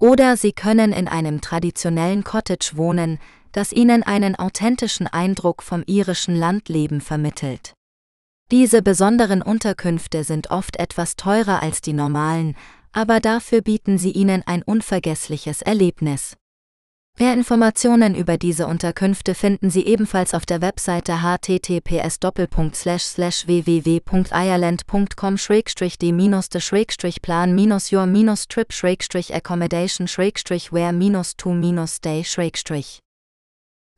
Speaker 1: Oder Sie können in einem traditionellen Cottage wohnen, das Ihnen einen authentischen Eindruck vom irischen Landleben vermittelt. Diese besonderen Unterkünfte sind oft etwas teurer als die normalen, aber dafür bieten sie ihnen ein unvergessliches Erlebnis. Mehr Informationen über diese Unterkünfte finden Sie ebenfalls auf der Webseite https www.ireland.com d plan your trip accommodation where to stay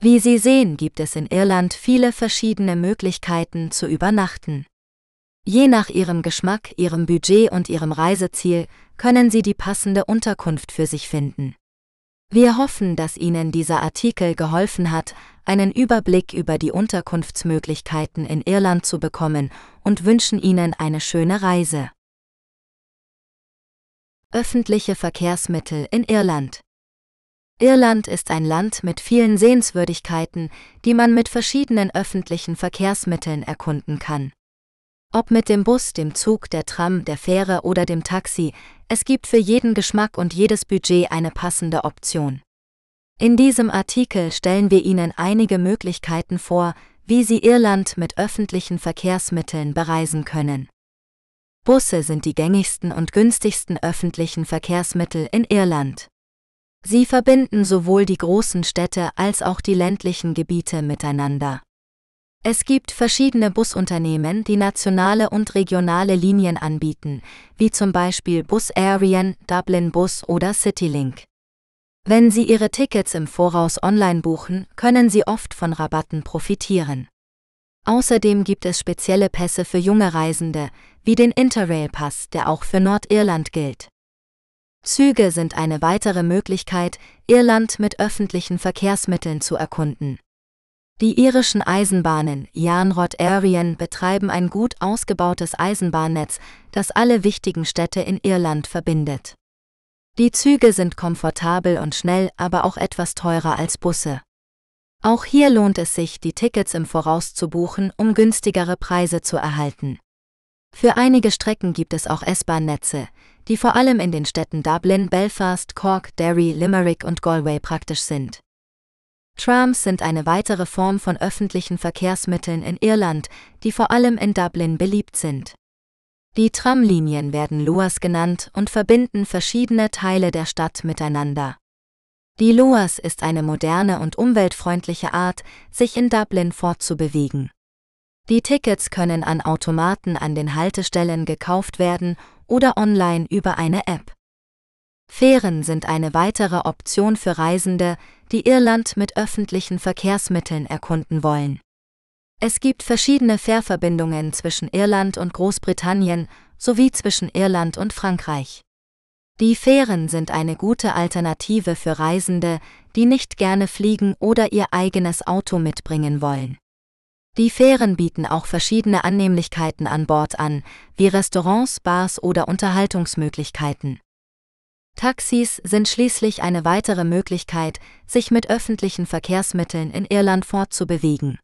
Speaker 1: Wie Sie sehen, gibt es in Irland viele verschiedene Möglichkeiten zu übernachten. Je nach Ihrem Geschmack, Ihrem Budget und Ihrem Reiseziel können Sie die passende Unterkunft für sich finden. Wir hoffen, dass Ihnen dieser Artikel geholfen hat, einen Überblick über die Unterkunftsmöglichkeiten in Irland zu bekommen und wünschen Ihnen eine schöne Reise. Öffentliche Verkehrsmittel in Irland Irland ist ein Land mit vielen Sehenswürdigkeiten, die man mit verschiedenen öffentlichen Verkehrsmitteln erkunden kann. Ob mit dem Bus, dem Zug, der Tram, der Fähre oder dem Taxi, es gibt für jeden Geschmack und jedes Budget eine passende Option. In diesem Artikel stellen wir Ihnen einige Möglichkeiten vor, wie Sie Irland mit öffentlichen Verkehrsmitteln bereisen können. Busse sind die gängigsten und günstigsten öffentlichen Verkehrsmittel in Irland. Sie verbinden sowohl die großen Städte als auch die ländlichen Gebiete miteinander. Es gibt verschiedene Busunternehmen, die nationale und regionale Linien anbieten, wie zum Beispiel Bus Arien, Dublin Bus oder Citylink. Wenn Sie Ihre Tickets im Voraus online buchen, können Sie oft von Rabatten profitieren. Außerdem gibt es spezielle Pässe für junge Reisende, wie den Interrail-Pass, der auch für Nordirland gilt. Züge sind eine weitere Möglichkeit, Irland mit öffentlichen Verkehrsmitteln zu erkunden. Die irischen Eisenbahnen Janrod Airien betreiben ein gut ausgebautes Eisenbahnnetz, das alle wichtigen Städte in Irland verbindet. Die Züge sind komfortabel und schnell, aber auch etwas teurer als Busse. Auch hier lohnt es sich, die Tickets im Voraus zu buchen, um günstigere Preise zu erhalten. Für einige Strecken gibt es auch S-Bahn-Netze, die vor allem in den Städten Dublin, Belfast, Cork, Derry, Limerick und Galway praktisch sind. Trams sind eine weitere Form von öffentlichen Verkehrsmitteln in Irland, die vor allem in Dublin beliebt sind. Die Tramlinien werden Luas genannt und verbinden verschiedene Teile der Stadt miteinander. Die Luas ist eine moderne und umweltfreundliche Art, sich in Dublin fortzubewegen. Die Tickets können an Automaten an den Haltestellen gekauft werden oder online über eine App. Fähren sind eine weitere Option für Reisende, die Irland mit öffentlichen Verkehrsmitteln erkunden wollen. Es gibt verschiedene Fährverbindungen zwischen Irland und Großbritannien sowie zwischen Irland und Frankreich. Die Fähren sind eine gute Alternative für Reisende, die nicht gerne fliegen oder ihr eigenes Auto mitbringen wollen. Die Fähren bieten auch verschiedene Annehmlichkeiten an Bord an, wie Restaurants, Bars oder Unterhaltungsmöglichkeiten. Taxis sind schließlich eine weitere Möglichkeit, sich mit öffentlichen Verkehrsmitteln in Irland fortzubewegen.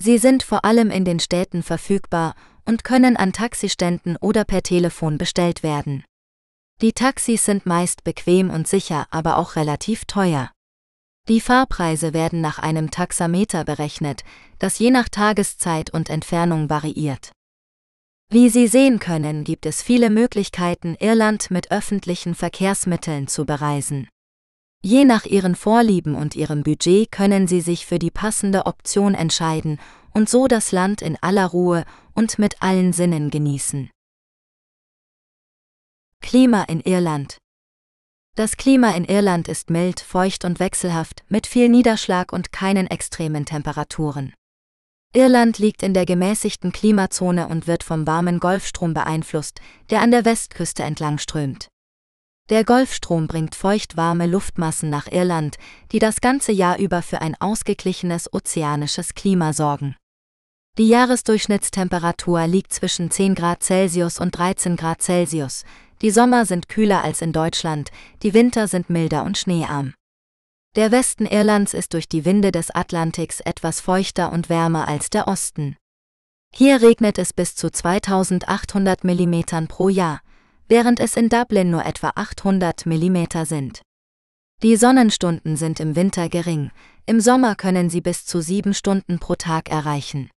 Speaker 1: Sie sind vor allem in den Städten verfügbar und können an Taxiständen oder per Telefon bestellt werden. Die Taxis sind meist bequem und sicher, aber auch relativ teuer. Die Fahrpreise werden nach einem Taxameter berechnet, das je nach Tageszeit und Entfernung variiert. Wie Sie sehen können, gibt es viele Möglichkeiten, Irland mit öffentlichen Verkehrsmitteln zu bereisen. Je nach Ihren Vorlieben und Ihrem Budget können Sie sich für die passende Option entscheiden und so das Land in aller Ruhe und mit allen Sinnen genießen. Klima in Irland Das Klima in Irland ist mild, feucht und wechselhaft, mit viel Niederschlag und keinen extremen Temperaturen. Irland liegt in der gemäßigten Klimazone und wird vom warmen Golfstrom beeinflusst, der an der Westküste entlang strömt. Der Golfstrom bringt feucht-warme Luftmassen nach Irland, die das ganze Jahr über für ein ausgeglichenes ozeanisches Klima sorgen. Die Jahresdurchschnittstemperatur liegt zwischen 10 Grad Celsius und 13 Grad Celsius. Die Sommer sind kühler als in Deutschland, die Winter sind milder und schneearm. Der Westen Irlands ist durch die Winde des Atlantiks etwas feuchter und wärmer als der Osten. Hier regnet es bis zu 2800 mm pro Jahr, während es in Dublin nur etwa 800 mm sind. Die Sonnenstunden sind im Winter gering, im Sommer können sie bis zu sieben Stunden pro Tag erreichen.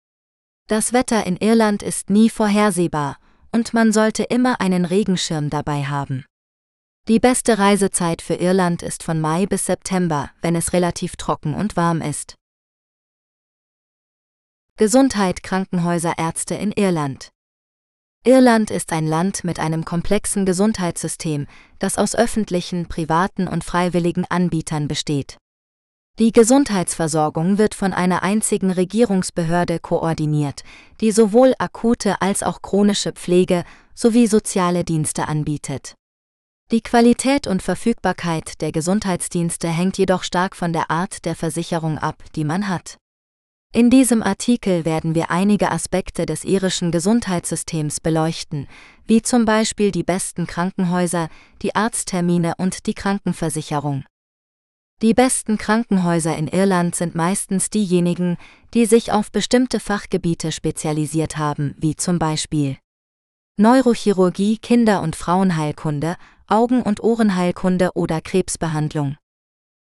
Speaker 1: Das Wetter in Irland ist nie vorhersehbar, und man sollte immer einen Regenschirm dabei haben. Die beste Reisezeit für Irland ist von Mai bis September, wenn es relativ trocken und warm ist. Gesundheit Krankenhäuser Ärzte in Irland Irland ist ein Land mit einem komplexen Gesundheitssystem, das aus öffentlichen, privaten und freiwilligen Anbietern besteht. Die Gesundheitsversorgung wird von einer einzigen Regierungsbehörde koordiniert, die sowohl akute als auch chronische Pflege sowie soziale Dienste anbietet. Die Qualität und Verfügbarkeit der Gesundheitsdienste hängt jedoch stark von der Art der Versicherung ab, die man hat. In diesem Artikel werden wir einige Aspekte des irischen Gesundheitssystems beleuchten, wie zum Beispiel die besten Krankenhäuser, die Arzttermine und die Krankenversicherung. Die besten Krankenhäuser in Irland sind meistens diejenigen, die sich auf bestimmte Fachgebiete spezialisiert haben, wie zum Beispiel Neurochirurgie, Kinder- und Frauenheilkunde, Augen- und Ohrenheilkunde oder Krebsbehandlung.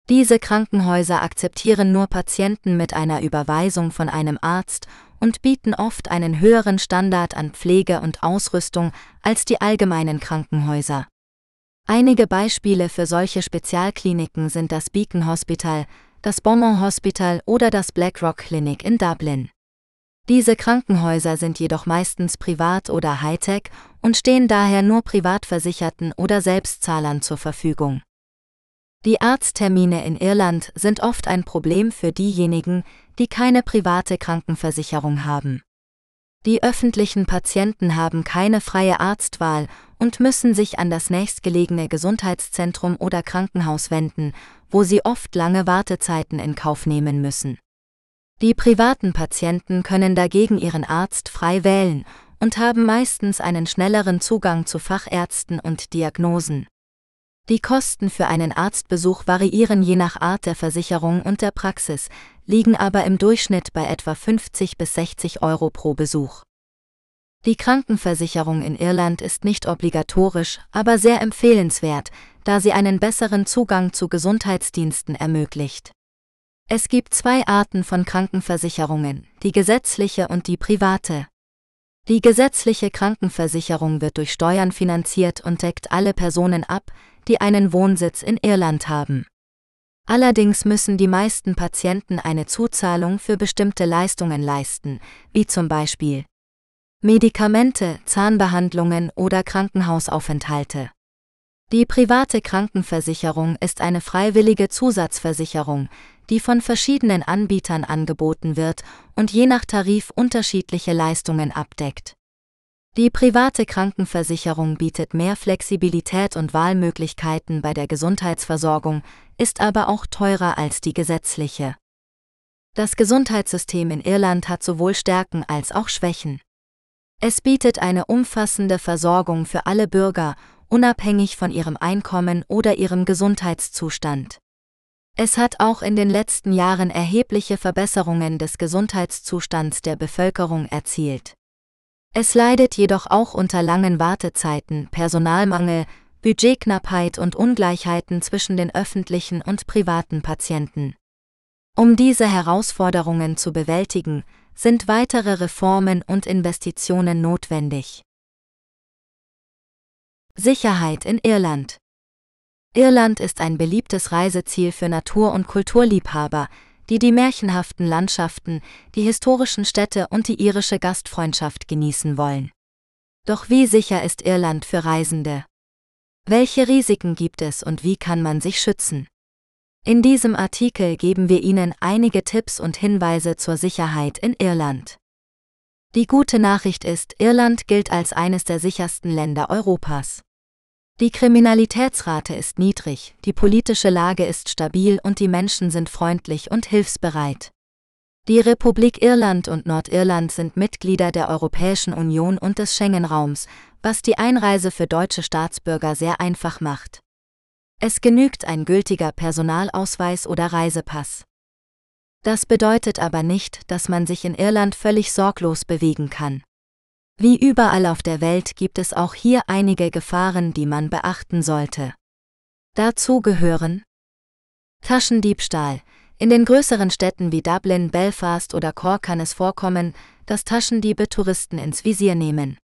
Speaker 1: Diese Krankenhäuser akzeptieren nur Patienten mit einer Überweisung von einem Arzt und bieten oft einen höheren Standard an Pflege und Ausrüstung als die allgemeinen Krankenhäuser. Einige Beispiele für solche Spezialkliniken sind das Beacon Hospital, das Beaumont Hospital oder das Blackrock Clinic in Dublin. Diese Krankenhäuser sind jedoch meistens privat oder Hightech und stehen daher nur Privatversicherten oder Selbstzahlern zur Verfügung. Die Arzttermine in Irland sind oft ein Problem für diejenigen, die keine private Krankenversicherung haben. Die öffentlichen Patienten haben keine freie Arztwahl und müssen sich an das nächstgelegene Gesundheitszentrum oder Krankenhaus wenden, wo sie oft lange Wartezeiten in Kauf nehmen müssen. Die privaten Patienten können dagegen ihren Arzt frei wählen und haben meistens einen schnelleren Zugang zu Fachärzten und Diagnosen. Die Kosten für einen Arztbesuch variieren je nach Art der Versicherung und der Praxis, liegen aber im Durchschnitt bei etwa 50 bis 60 Euro pro Besuch. Die Krankenversicherung in Irland ist nicht obligatorisch, aber sehr empfehlenswert, da sie einen besseren Zugang zu Gesundheitsdiensten ermöglicht. Es gibt zwei Arten von Krankenversicherungen, die gesetzliche und die private. Die gesetzliche Krankenversicherung wird durch Steuern finanziert und deckt alle Personen ab, die einen Wohnsitz in Irland haben. Allerdings müssen die meisten Patienten eine Zuzahlung für bestimmte Leistungen leisten, wie zum Beispiel Medikamente, Zahnbehandlungen oder Krankenhausaufenthalte. Die private Krankenversicherung ist eine freiwillige Zusatzversicherung, die von verschiedenen Anbietern angeboten wird und je nach Tarif unterschiedliche Leistungen abdeckt. Die private Krankenversicherung bietet mehr Flexibilität und Wahlmöglichkeiten bei der Gesundheitsversorgung, ist aber auch teurer als die gesetzliche. Das Gesundheitssystem in Irland hat sowohl Stärken als auch Schwächen. Es bietet eine umfassende Versorgung für alle Bürger, unabhängig von ihrem Einkommen oder ihrem Gesundheitszustand. Es hat auch in den letzten Jahren erhebliche Verbesserungen des Gesundheitszustands der Bevölkerung erzielt. Es leidet jedoch auch unter langen Wartezeiten, Personalmangel, Budgetknappheit und Ungleichheiten zwischen den öffentlichen und privaten Patienten. Um diese Herausforderungen zu bewältigen, sind weitere Reformen und Investitionen notwendig. Sicherheit in Irland Irland ist ein beliebtes Reiseziel für Natur- und Kulturliebhaber, die die märchenhaften Landschaften, die historischen Städte und die irische Gastfreundschaft genießen wollen. Doch wie sicher ist Irland für Reisende? Welche Risiken gibt es und wie kann man sich schützen? In diesem Artikel geben wir Ihnen einige Tipps und Hinweise zur Sicherheit in Irland. Die gute Nachricht ist, Irland gilt als eines der sichersten Länder Europas. Die Kriminalitätsrate ist niedrig, die politische Lage ist stabil und die Menschen sind freundlich und hilfsbereit. Die Republik Irland und Nordirland sind Mitglieder der Europäischen Union und des Schengen-Raums, was die Einreise für deutsche Staatsbürger sehr einfach macht. Es genügt ein gültiger Personalausweis oder Reisepass. Das bedeutet aber nicht, dass man sich in Irland völlig sorglos bewegen kann. Wie überall auf der Welt gibt es auch hier einige Gefahren, die man beachten sollte. Dazu gehören Taschendiebstahl. In den größeren Städten wie Dublin, Belfast oder Cork kann es vorkommen, dass Taschendiebe Touristen ins Visier nehmen.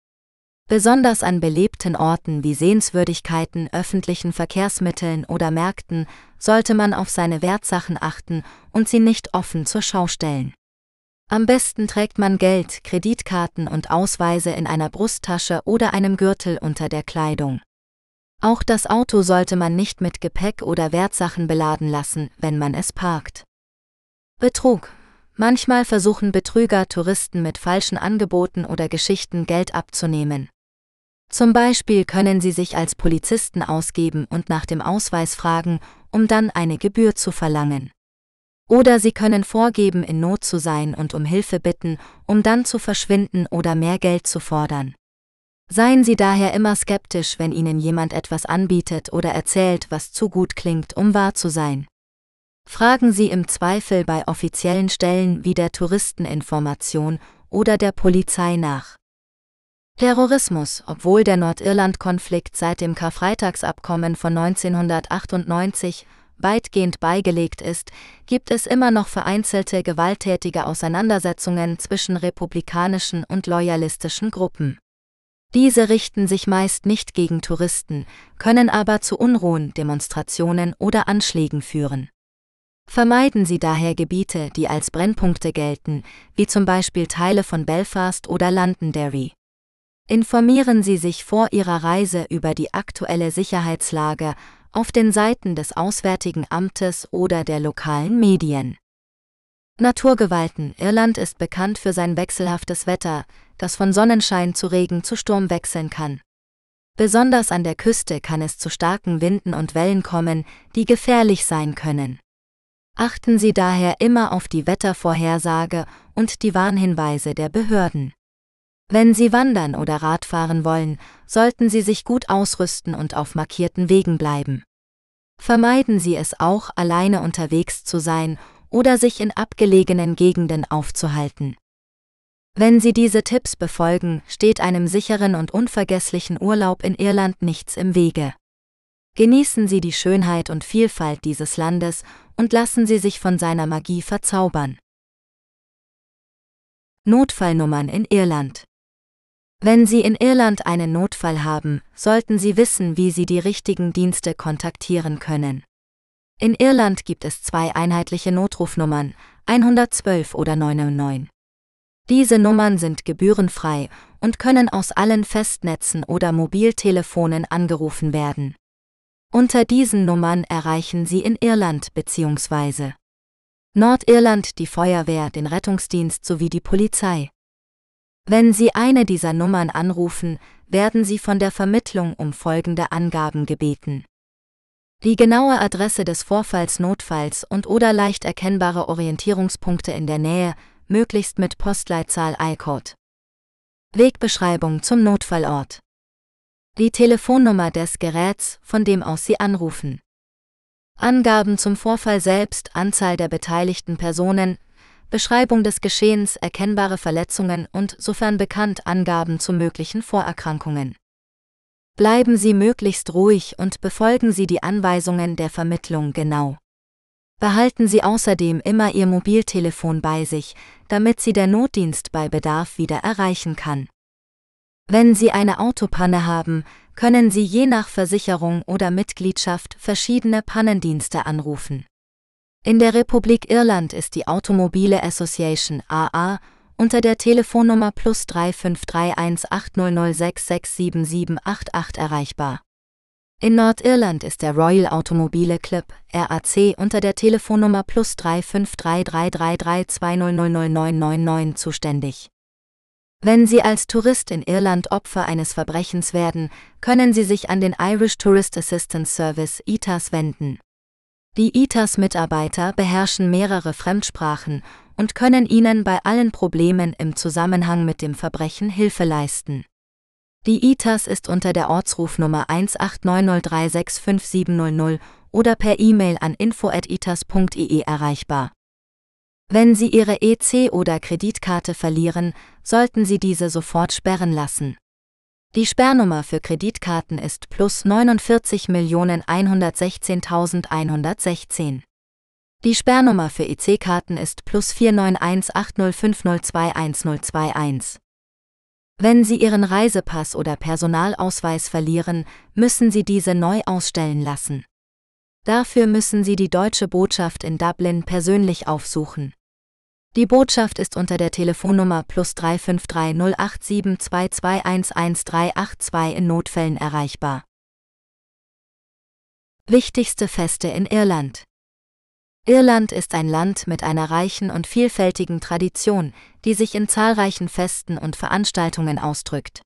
Speaker 1: Besonders an belebten Orten wie Sehenswürdigkeiten, öffentlichen Verkehrsmitteln oder Märkten sollte man auf seine Wertsachen achten und sie nicht offen zur Schau stellen. Am besten trägt man Geld, Kreditkarten und Ausweise in einer Brusttasche oder einem Gürtel unter der Kleidung. Auch das Auto sollte man nicht mit Gepäck oder Wertsachen beladen lassen, wenn man es parkt. Betrug. Manchmal versuchen Betrüger Touristen mit falschen Angeboten oder Geschichten Geld abzunehmen. Zum Beispiel können sie sich als Polizisten ausgeben und nach dem Ausweis fragen, um dann eine Gebühr zu verlangen. Oder sie können vorgeben, in Not zu sein und um Hilfe bitten, um dann zu verschwinden oder mehr Geld zu fordern. Seien Sie daher immer skeptisch, wenn Ihnen jemand etwas anbietet oder erzählt, was zu gut klingt, um wahr zu sein. Fragen Sie im Zweifel bei offiziellen Stellen wie der Touristeninformation oder der Polizei nach. Terrorismus, obwohl der Nordirland-Konflikt seit dem Karfreitagsabkommen von 1998 weitgehend beigelegt ist, gibt es immer noch vereinzelte gewalttätige Auseinandersetzungen zwischen republikanischen und loyalistischen Gruppen. Diese richten sich meist nicht gegen Touristen, können aber zu Unruhen, Demonstrationen oder Anschlägen führen. Vermeiden Sie daher Gebiete, die als Brennpunkte gelten, wie zum Beispiel Teile von Belfast oder Londonderry. Informieren Sie sich vor Ihrer Reise über die aktuelle Sicherheitslage auf den Seiten des Auswärtigen Amtes oder der lokalen Medien. Naturgewalten Irland ist bekannt für sein wechselhaftes Wetter, das von Sonnenschein zu Regen zu Sturm wechseln kann. Besonders an der Küste kann es zu starken Winden und Wellen kommen, die gefährlich sein können. Achten Sie daher immer auf die Wettervorhersage und die Warnhinweise der Behörden. Wenn Sie wandern oder Radfahren wollen, sollten Sie sich gut ausrüsten und auf markierten Wegen bleiben. Vermeiden Sie es auch, alleine unterwegs zu sein oder sich in abgelegenen Gegenden aufzuhalten. Wenn Sie diese Tipps befolgen, steht einem sicheren und unvergesslichen Urlaub in Irland nichts im Wege. Genießen Sie die Schönheit und Vielfalt dieses Landes und lassen Sie sich von seiner Magie verzaubern. Notfallnummern in Irland wenn Sie in Irland einen Notfall haben, sollten Sie wissen, wie Sie die richtigen Dienste kontaktieren können. In Irland gibt es zwei einheitliche Notrufnummern, 112 oder 999. Diese Nummern sind gebührenfrei und können aus allen Festnetzen oder Mobiltelefonen angerufen werden. Unter diesen Nummern erreichen Sie in Irland bzw. Nordirland die Feuerwehr, den Rettungsdienst sowie die Polizei. Wenn Sie eine dieser Nummern anrufen, werden Sie von der Vermittlung um folgende Angaben gebeten. Die genaue Adresse des Vorfalls Notfalls und oder leicht erkennbare Orientierungspunkte in der Nähe, möglichst mit Postleitzahl I-Code. Wegbeschreibung zum Notfallort. Die Telefonnummer des Geräts, von dem aus Sie anrufen. Angaben zum Vorfall selbst, Anzahl der beteiligten Personen, Beschreibung des Geschehens, erkennbare Verletzungen und, sofern bekannt, Angaben zu möglichen Vorerkrankungen. Bleiben Sie möglichst ruhig und befolgen Sie die Anweisungen der Vermittlung genau. Behalten Sie außerdem immer Ihr Mobiltelefon bei sich, damit Sie der Notdienst bei Bedarf wieder erreichen kann. Wenn Sie eine Autopanne haben, können Sie je nach Versicherung oder Mitgliedschaft verschiedene Pannendienste anrufen. In der Republik Irland ist die Automobile Association AA unter der Telefonnummer plus 35318006677788 erreichbar. In Nordirland ist der Royal Automobile Club RAC unter der Telefonnummer plus 35333320009999 zuständig. Wenn Sie als Tourist in Irland Opfer eines Verbrechens werden, können Sie sich an den Irish Tourist Assistance Service ITAS wenden. Die ITAS-Mitarbeiter beherrschen mehrere Fremdsprachen und können Ihnen bei allen Problemen im Zusammenhang mit dem Verbrechen Hilfe leisten. Die ITAS ist unter der Ortsrufnummer 18903655700 oder per E-Mail an info@itas.ee erreichbar. Wenn Sie Ihre EC- oder Kreditkarte verlieren, sollten Sie diese sofort sperren lassen. Die Sperrnummer für Kreditkarten ist plus 49.116.116. Die Sperrnummer für EC-Karten ist plus 49180502121. Wenn Sie Ihren Reisepass oder Personalausweis verlieren, müssen Sie diese neu ausstellen lassen. Dafür müssen Sie die deutsche Botschaft in Dublin persönlich aufsuchen. Die Botschaft ist unter der Telefonnummer plus 353 08722111382 in Notfällen erreichbar. Wichtigste Feste in Irland Irland ist ein Land mit einer reichen und vielfältigen Tradition, die sich in zahlreichen Festen und Veranstaltungen ausdrückt.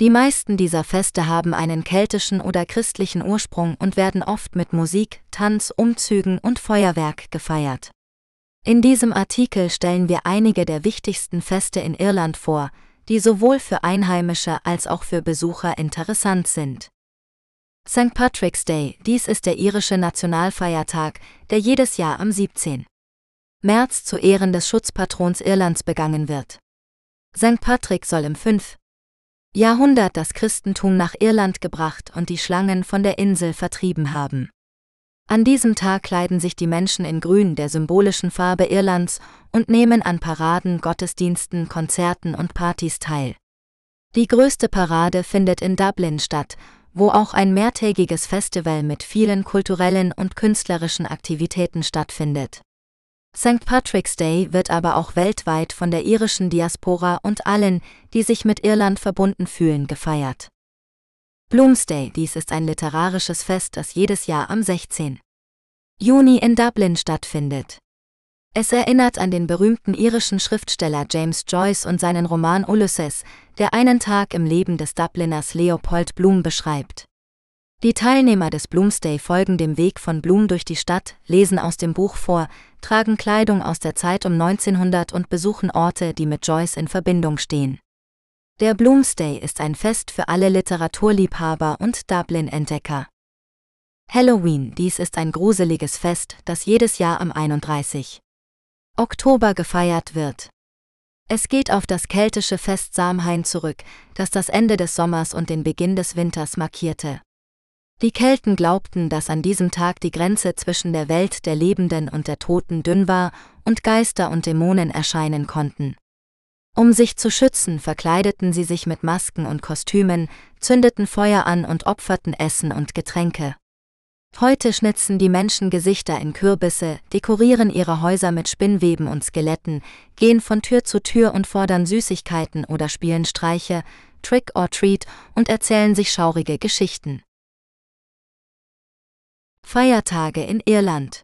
Speaker 1: Die meisten dieser Feste haben einen keltischen oder christlichen Ursprung und werden oft mit Musik, Tanz, Umzügen und Feuerwerk gefeiert. In diesem Artikel stellen wir einige der wichtigsten Feste in Irland vor, die sowohl für Einheimische als auch für Besucher interessant sind. St. Patrick's Day, dies ist der irische Nationalfeiertag, der jedes Jahr am 17. März zu Ehren des Schutzpatrons Irlands begangen wird. St. Patrick soll im 5. Jahrhundert das Christentum nach Irland gebracht und die Schlangen von der Insel vertrieben haben. An diesem Tag kleiden sich die Menschen in Grün, der symbolischen Farbe Irlands, und nehmen an Paraden, Gottesdiensten, Konzerten und Partys teil. Die größte Parade findet in Dublin statt, wo auch ein mehrtägiges Festival mit vielen kulturellen und künstlerischen Aktivitäten stattfindet. St. Patrick's Day wird aber auch weltweit von der irischen Diaspora und allen, die sich mit Irland verbunden fühlen, gefeiert. Bloomsday, dies ist ein literarisches Fest, das jedes Jahr am 16. Juni in Dublin stattfindet. Es erinnert an den berühmten irischen Schriftsteller James Joyce und seinen Roman Ulysses, der einen Tag im Leben des Dubliners Leopold Bloom beschreibt. Die Teilnehmer des Bloomsday folgen dem Weg von Bloom durch die Stadt, lesen aus dem Buch vor, tragen Kleidung aus der Zeit um 1900 und besuchen Orte, die mit Joyce in Verbindung stehen. Der Bloomsday ist ein Fest für alle Literaturliebhaber und Dublin-Entdecker. Halloween, dies ist ein gruseliges Fest, das jedes Jahr am 31. Oktober gefeiert wird. Es geht auf das keltische Fest Samhain zurück, das das Ende des Sommers und den Beginn des Winters markierte. Die Kelten glaubten, dass an diesem Tag die Grenze zwischen der Welt der Lebenden und der Toten dünn war und Geister und Dämonen erscheinen konnten. Um sich zu schützen, verkleideten sie sich mit Masken und Kostümen, zündeten Feuer an und opferten Essen und Getränke. Heute schnitzen die Menschen Gesichter in Kürbisse, dekorieren ihre Häuser mit Spinnweben und Skeletten, gehen von Tür zu Tür und fordern Süßigkeiten oder spielen Streiche, Trick or Treat und erzählen sich schaurige Geschichten. Feiertage in Irland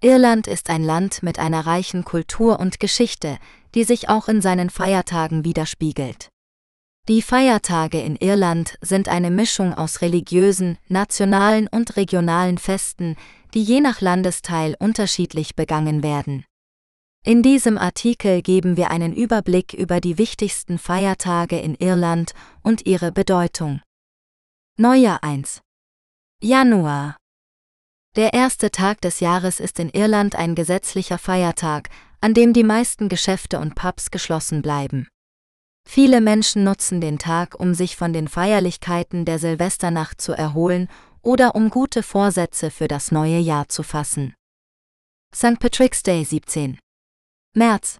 Speaker 1: Irland ist ein Land mit einer reichen Kultur und Geschichte, die sich auch in seinen Feiertagen widerspiegelt. Die Feiertage in Irland sind eine Mischung aus religiösen, nationalen und regionalen Festen, die je nach Landesteil unterschiedlich begangen werden. In diesem Artikel geben wir einen Überblick über die wichtigsten Feiertage in Irland und ihre Bedeutung. Neujahr 1. Januar. Der erste Tag des Jahres ist in Irland ein gesetzlicher Feiertag, an dem die meisten Geschäfte und Pubs geschlossen bleiben. Viele Menschen nutzen den Tag, um sich von den Feierlichkeiten der Silvesternacht zu erholen oder um gute Vorsätze für das neue Jahr zu fassen. St. Patrick's Day 17. März.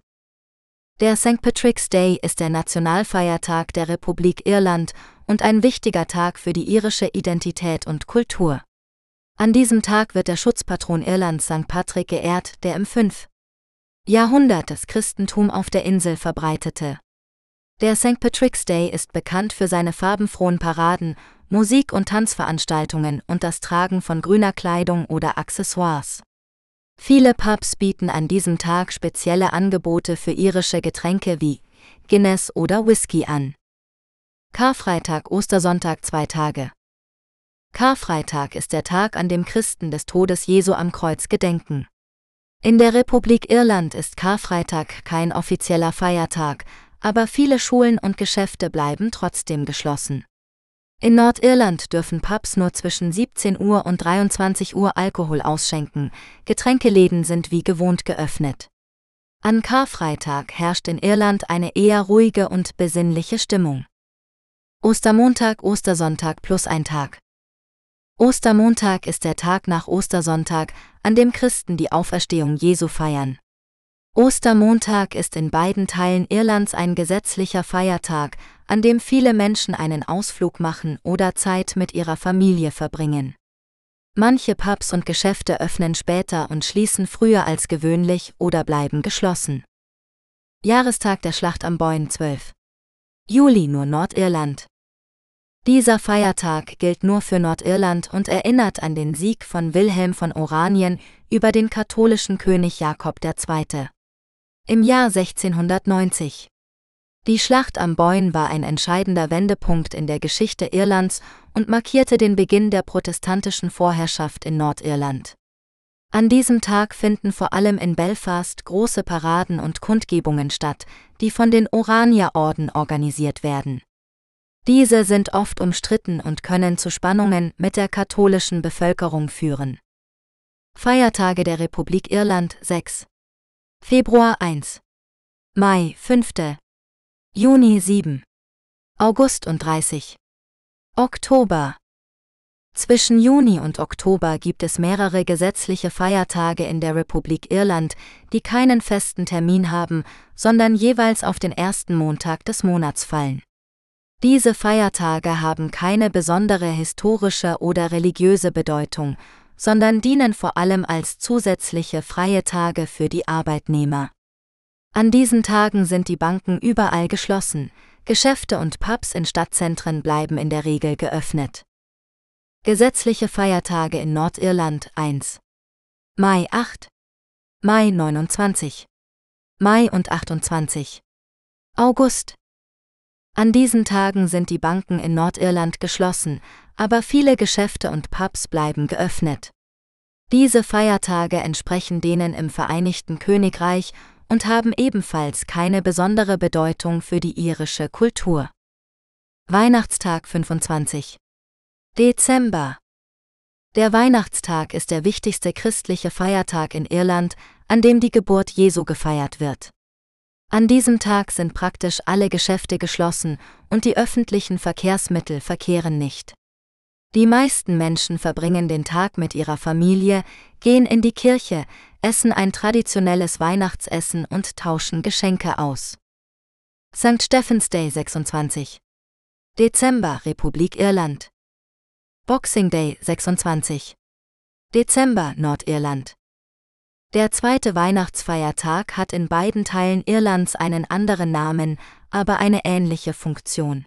Speaker 1: Der St. Patrick's Day ist der Nationalfeiertag der Republik Irland und ein wichtiger Tag für die irische Identität und Kultur. An diesem Tag wird der Schutzpatron Irlands St. Patrick geehrt, der im 5. Jahrhundert das Christentum auf der Insel verbreitete. Der St. Patrick's Day ist bekannt für seine farbenfrohen Paraden, Musik- und Tanzveranstaltungen und das Tragen von grüner Kleidung oder Accessoires. Viele Pubs bieten an diesem Tag spezielle Angebote für irische Getränke wie Guinness oder Whisky an. Karfreitag, Ostersonntag zwei Tage. Karfreitag ist der Tag, an dem Christen des Todes Jesu am Kreuz gedenken. In der Republik Irland ist Karfreitag kein offizieller Feiertag, aber viele Schulen und Geschäfte bleiben trotzdem geschlossen. In Nordirland dürfen Pubs nur zwischen 17 Uhr und 23 Uhr Alkohol ausschenken, Getränkeläden sind wie gewohnt geöffnet. An Karfreitag herrscht in Irland eine eher ruhige und besinnliche Stimmung. Ostermontag, Ostersonntag plus ein Tag. Ostermontag ist der Tag nach Ostersonntag, an dem Christen die Auferstehung Jesu feiern. Ostermontag ist in beiden Teilen Irlands ein gesetzlicher Feiertag, an dem viele Menschen einen Ausflug machen oder Zeit mit ihrer Familie verbringen. Manche Pubs und Geschäfte öffnen später und schließen früher als gewöhnlich oder bleiben geschlossen. Jahrestag der Schlacht am Boyne 12. Juli nur Nordirland. Dieser Feiertag gilt nur für Nordirland und erinnert an den Sieg von Wilhelm von Oranien über den katholischen König Jakob II im Jahr 1690. Die Schlacht am Boyne war ein entscheidender Wendepunkt in der Geschichte Irlands und markierte den Beginn der protestantischen Vorherrschaft in Nordirland. An diesem Tag finden vor allem in Belfast große Paraden und Kundgebungen statt, die von den Oranierorden organisiert werden. Diese sind oft umstritten und können zu Spannungen mit der katholischen Bevölkerung führen. Feiertage der Republik Irland 6 Februar 1. Mai 5. Juni 7. August und 30. Oktober. Zwischen Juni und Oktober gibt es mehrere gesetzliche Feiertage in der Republik Irland, die keinen festen Termin haben, sondern jeweils auf den ersten Montag des Monats fallen. Diese Feiertage haben keine besondere historische oder religiöse Bedeutung, sondern dienen vor allem als zusätzliche freie Tage für die Arbeitnehmer. An diesen Tagen sind die Banken überall geschlossen, Geschäfte und Pubs in Stadtzentren bleiben in der Regel geöffnet. Gesetzliche Feiertage in Nordirland 1. Mai 8. Mai 29. Mai und 28. August. An diesen Tagen sind die Banken in Nordirland geschlossen, aber viele Geschäfte und Pubs bleiben geöffnet. Diese Feiertage entsprechen denen im Vereinigten Königreich und haben ebenfalls keine besondere Bedeutung für die irische Kultur. Weihnachtstag 25. Dezember. Der Weihnachtstag ist der wichtigste christliche Feiertag in Irland, an dem die Geburt Jesu gefeiert wird. An diesem Tag sind praktisch alle Geschäfte geschlossen und die öffentlichen Verkehrsmittel verkehren nicht. Die meisten Menschen verbringen den Tag mit ihrer Familie, gehen in die Kirche, essen ein traditionelles Weihnachtsessen und tauschen Geschenke aus. St. Stephen's Day 26. Dezember Republik Irland. Boxing Day 26. Dezember Nordirland. Der zweite Weihnachtsfeiertag hat in beiden Teilen Irlands einen anderen Namen, aber eine ähnliche Funktion.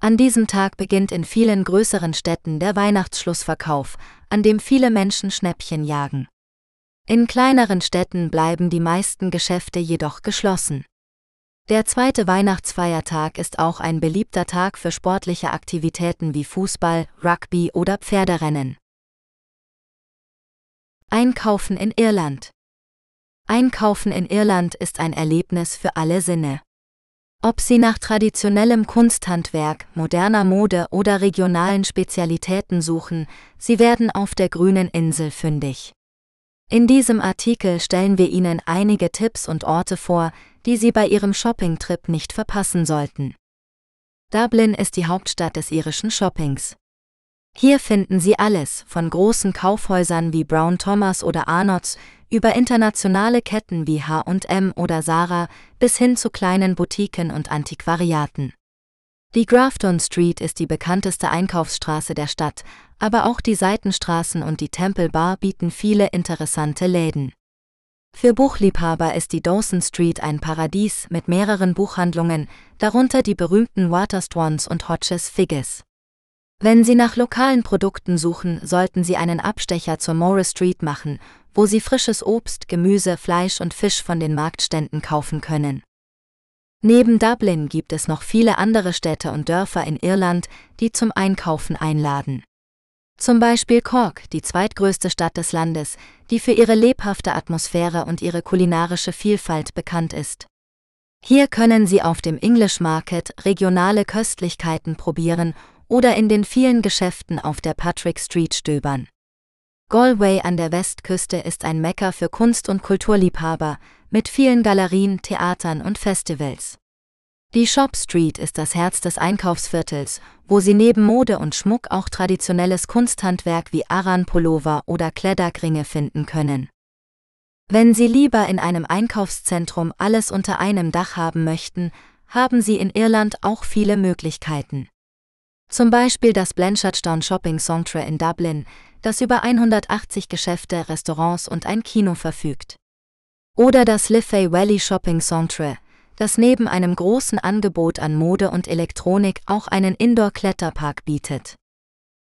Speaker 1: An diesem Tag beginnt in vielen größeren Städten der Weihnachtsschlussverkauf, an dem viele Menschen Schnäppchen jagen. In kleineren Städten bleiben die meisten Geschäfte jedoch geschlossen. Der zweite Weihnachtsfeiertag ist auch ein beliebter Tag für sportliche Aktivitäten wie Fußball, Rugby oder Pferderennen. Einkaufen in Irland Einkaufen in Irland ist ein Erlebnis für alle Sinne. Ob Sie nach traditionellem Kunsthandwerk, moderner Mode oder regionalen Spezialitäten suchen, Sie werden auf der grünen Insel fündig. In diesem Artikel stellen wir Ihnen einige Tipps und Orte vor, die Sie bei Ihrem Shoppingtrip nicht verpassen sollten. Dublin ist die Hauptstadt des irischen Shoppings. Hier finden Sie alles, von großen Kaufhäusern wie Brown Thomas oder Arnott's über internationale Ketten wie H&M oder Zara bis hin zu kleinen Boutiquen und Antiquariaten. Die Grafton Street ist die bekannteste Einkaufsstraße der Stadt, aber auch die Seitenstraßen und die Temple Bar bieten viele interessante Läden. Für Buchliebhaber ist die Dawson Street ein Paradies mit mehreren Buchhandlungen, darunter die berühmten Waterstones und Hodges Figgis. Wenn Sie nach lokalen Produkten suchen, sollten Sie einen Abstecher zur Morris Street machen, wo Sie frisches Obst, Gemüse, Fleisch und Fisch von den Marktständen kaufen können. Neben Dublin gibt es noch viele andere Städte und Dörfer in Irland, die zum Einkaufen einladen. Zum Beispiel Cork, die zweitgrößte Stadt des Landes, die für ihre lebhafte Atmosphäre und ihre kulinarische Vielfalt bekannt ist. Hier können Sie auf dem English Market regionale Köstlichkeiten probieren oder in den vielen Geschäften auf der Patrick Street stöbern. Galway an der Westküste ist ein Mekka für Kunst- und Kulturliebhaber, mit vielen Galerien, Theatern und Festivals. Die Shop Street ist das Herz des Einkaufsviertels, wo Sie neben Mode und Schmuck auch traditionelles Kunsthandwerk wie Aran-Pullover oder Kleddergringe finden können. Wenn Sie lieber in einem Einkaufszentrum alles unter einem Dach haben möchten, haben Sie in Irland auch viele Möglichkeiten. Zum Beispiel das Blanchardstown Shopping Centre in Dublin, das über 180 Geschäfte, Restaurants und ein Kino verfügt. Oder das Liffey Valley Shopping Centre, das neben einem großen Angebot an Mode und Elektronik auch einen Indoor-Kletterpark bietet.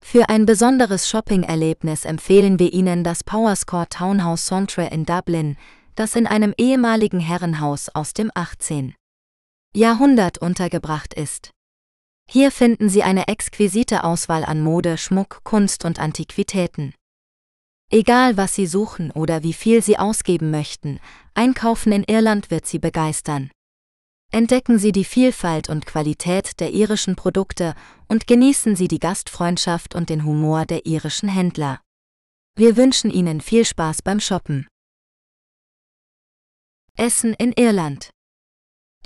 Speaker 1: Für ein besonderes Shopping-Erlebnis empfehlen wir Ihnen das Powerscore Townhouse Centre in Dublin, das in einem ehemaligen Herrenhaus aus dem 18. Jahrhundert untergebracht ist. Hier finden Sie eine exquisite Auswahl an Mode, Schmuck, Kunst und Antiquitäten. Egal was Sie suchen oder wie viel Sie ausgeben möchten, Einkaufen in Irland wird Sie begeistern. Entdecken Sie die Vielfalt und Qualität der irischen Produkte und genießen Sie die Gastfreundschaft und den Humor der irischen Händler. Wir wünschen Ihnen viel Spaß beim Shoppen. Essen in Irland.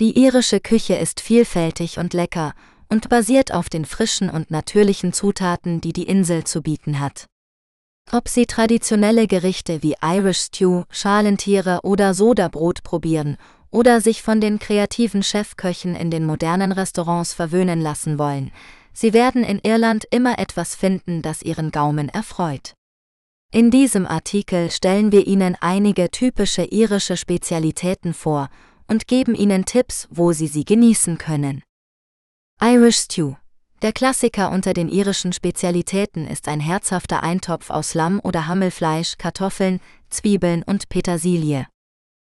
Speaker 1: Die irische Küche ist vielfältig und lecker und basiert auf den frischen und natürlichen Zutaten, die die Insel zu bieten hat. Ob Sie traditionelle Gerichte wie Irish Stew, Schalentiere oder Sodabrot probieren oder sich von den kreativen Chefköchen in den modernen Restaurants verwöhnen lassen wollen, Sie werden in Irland immer etwas finden, das Ihren Gaumen erfreut. In diesem Artikel stellen wir Ihnen einige typische irische Spezialitäten vor und geben Ihnen Tipps, wo Sie sie genießen können. Irish Stew der Klassiker unter den irischen Spezialitäten ist ein herzhafter Eintopf aus Lamm- oder Hammelfleisch, Kartoffeln, Zwiebeln und Petersilie.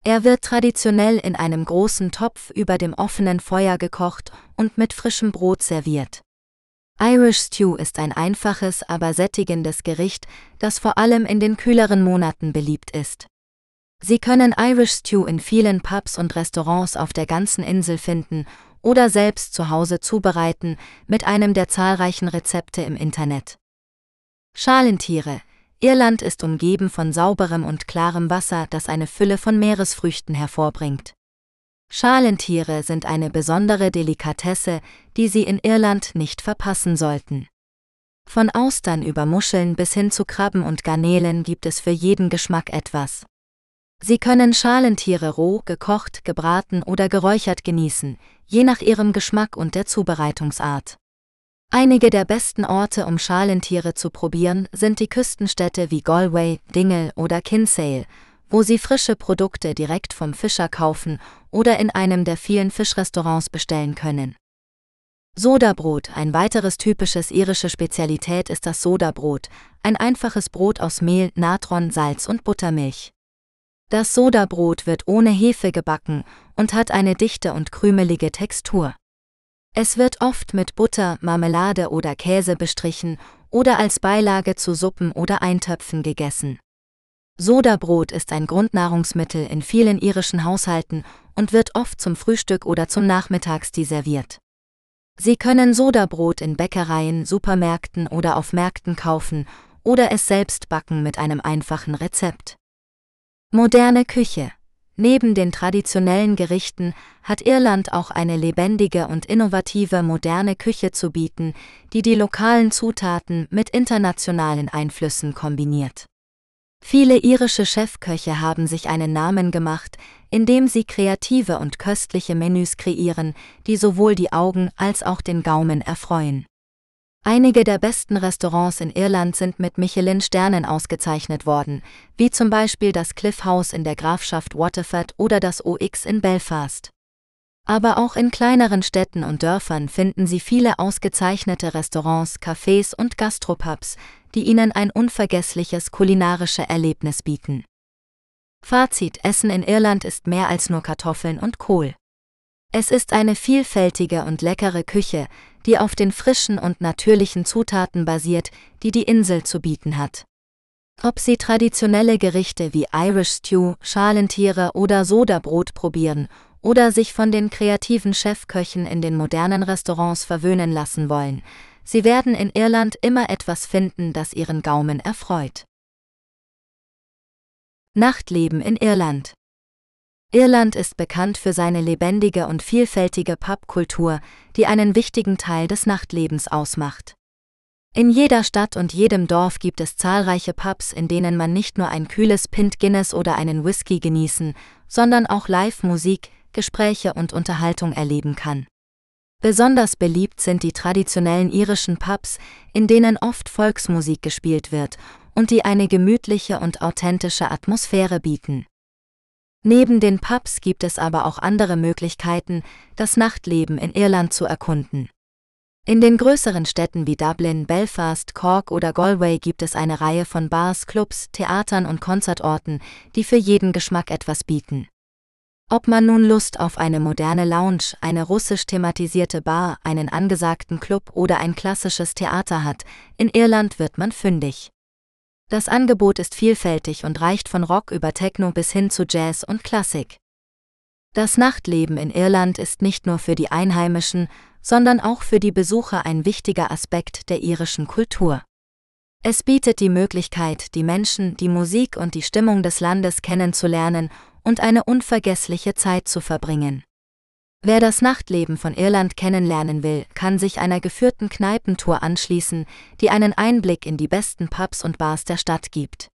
Speaker 1: Er wird traditionell in einem großen Topf über dem offenen Feuer gekocht und mit frischem Brot serviert. Irish Stew ist ein einfaches, aber sättigendes Gericht, das vor allem in den kühleren Monaten beliebt ist. Sie können Irish Stew in vielen Pubs und Restaurants auf der ganzen Insel finden oder selbst zu Hause zubereiten mit einem der zahlreichen Rezepte im Internet. Schalentiere, Irland ist umgeben von sauberem und klarem Wasser, das eine Fülle von Meeresfrüchten hervorbringt. Schalentiere sind eine besondere Delikatesse, die Sie in Irland nicht verpassen sollten. Von Austern über Muscheln bis hin zu Krabben und Garnelen gibt es für jeden Geschmack etwas. Sie können Schalentiere roh, gekocht, gebraten oder geräuchert genießen, je nach ihrem Geschmack und der Zubereitungsart. Einige der besten Orte, um Schalentiere zu probieren, sind die Küstenstädte wie Galway, Dingle oder Kinsale, wo Sie frische Produkte direkt vom Fischer kaufen oder in einem der vielen Fischrestaurants bestellen können. Sodabrot, ein weiteres typisches irische Spezialität ist das Sodabrot, ein einfaches Brot aus Mehl, Natron, Salz und Buttermilch. Das Sodabrot wird ohne Hefe gebacken und hat eine dichte und krümelige Textur. Es wird oft mit Butter, Marmelade oder Käse bestrichen oder als Beilage zu Suppen oder Eintöpfen gegessen. Sodabrot ist ein Grundnahrungsmittel in vielen irischen Haushalten und wird oft zum Frühstück oder zum Nachmittagstee serviert. Sie können Sodabrot in Bäckereien, Supermärkten oder auf Märkten kaufen oder es selbst backen mit einem einfachen Rezept. Moderne Küche Neben den traditionellen Gerichten hat Irland auch eine lebendige und innovative moderne Küche zu bieten, die die lokalen Zutaten mit internationalen Einflüssen kombiniert. Viele irische Chefköche haben sich einen Namen gemacht, indem sie kreative und köstliche Menüs kreieren, die sowohl die Augen als auch den Gaumen erfreuen. Einige der besten Restaurants in Irland sind mit Michelin-Sternen ausgezeichnet worden, wie zum Beispiel das Cliff House in der Grafschaft Waterford oder das OX in Belfast. Aber auch in kleineren Städten und Dörfern finden Sie viele ausgezeichnete Restaurants, Cafés und Gastropubs, die Ihnen ein unvergessliches kulinarische Erlebnis bieten. Fazit Essen in Irland ist mehr als nur Kartoffeln und Kohl. Es ist eine vielfältige und leckere Küche, die auf den frischen und natürlichen Zutaten basiert, die die Insel zu bieten hat. Ob Sie traditionelle Gerichte wie Irish Stew, Schalentiere oder Sodabrot probieren oder sich von den kreativen Chefköchen in den modernen Restaurants verwöhnen lassen wollen, Sie werden in Irland immer etwas finden, das Ihren Gaumen erfreut. Nachtleben in Irland Irland ist bekannt für seine lebendige und vielfältige Pubkultur, die einen wichtigen Teil des Nachtlebens ausmacht. In jeder Stadt und jedem Dorf gibt es zahlreiche Pubs, in denen man nicht nur ein kühles Pint Guinness oder einen Whisky genießen, sondern auch Live-Musik, Gespräche und Unterhaltung erleben kann. Besonders beliebt sind die traditionellen irischen Pubs, in denen oft Volksmusik gespielt wird und die eine gemütliche und authentische Atmosphäre bieten. Neben den Pubs gibt es aber auch andere Möglichkeiten, das Nachtleben in Irland zu erkunden. In den größeren Städten wie Dublin, Belfast, Cork oder Galway gibt es eine Reihe von Bars, Clubs, Theatern und Konzertorten, die für jeden Geschmack etwas bieten. Ob man nun Lust auf eine moderne Lounge, eine russisch thematisierte Bar, einen angesagten Club oder ein klassisches Theater hat, in Irland wird man fündig. Das Angebot ist vielfältig und reicht von Rock über Techno bis hin zu Jazz und Klassik. Das Nachtleben in Irland ist nicht nur für die Einheimischen, sondern auch für die Besucher ein wichtiger Aspekt der irischen Kultur. Es bietet die Möglichkeit, die Menschen, die Musik und die Stimmung des Landes kennenzulernen und eine unvergessliche Zeit zu verbringen. Wer das Nachtleben von Irland kennenlernen will, kann sich einer geführten Kneipentour anschließen, die einen Einblick in die besten Pubs und Bars der Stadt gibt.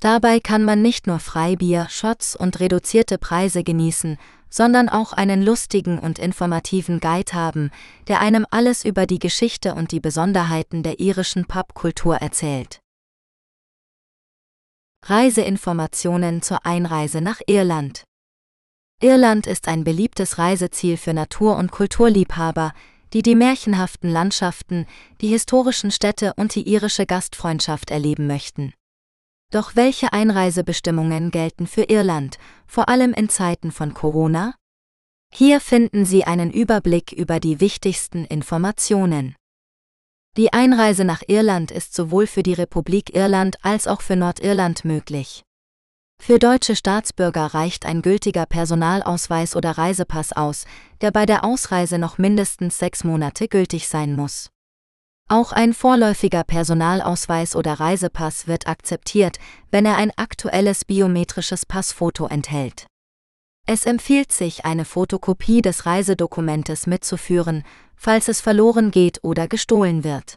Speaker 1: Dabei kann man nicht nur Freibier, Shots und reduzierte Preise genießen, sondern auch einen lustigen und informativen Guide haben, der einem alles über die Geschichte und die Besonderheiten der irischen Pubkultur erzählt. Reiseinformationen zur Einreise nach Irland. Irland ist ein beliebtes Reiseziel für Natur- und Kulturliebhaber, die die märchenhaften Landschaften, die historischen Städte und die irische Gastfreundschaft erleben möchten. Doch welche Einreisebestimmungen gelten für Irland, vor allem in Zeiten von Corona? Hier finden Sie einen Überblick über die wichtigsten Informationen. Die Einreise nach Irland ist sowohl für die Republik Irland als auch für Nordirland möglich. Für deutsche Staatsbürger reicht ein gültiger Personalausweis oder Reisepass aus, der bei der Ausreise noch mindestens sechs Monate gültig sein muss. Auch ein vorläufiger Personalausweis oder Reisepass wird akzeptiert, wenn er ein aktuelles biometrisches Passfoto enthält. Es empfiehlt sich, eine Fotokopie des Reisedokumentes mitzuführen, falls es verloren geht oder gestohlen wird.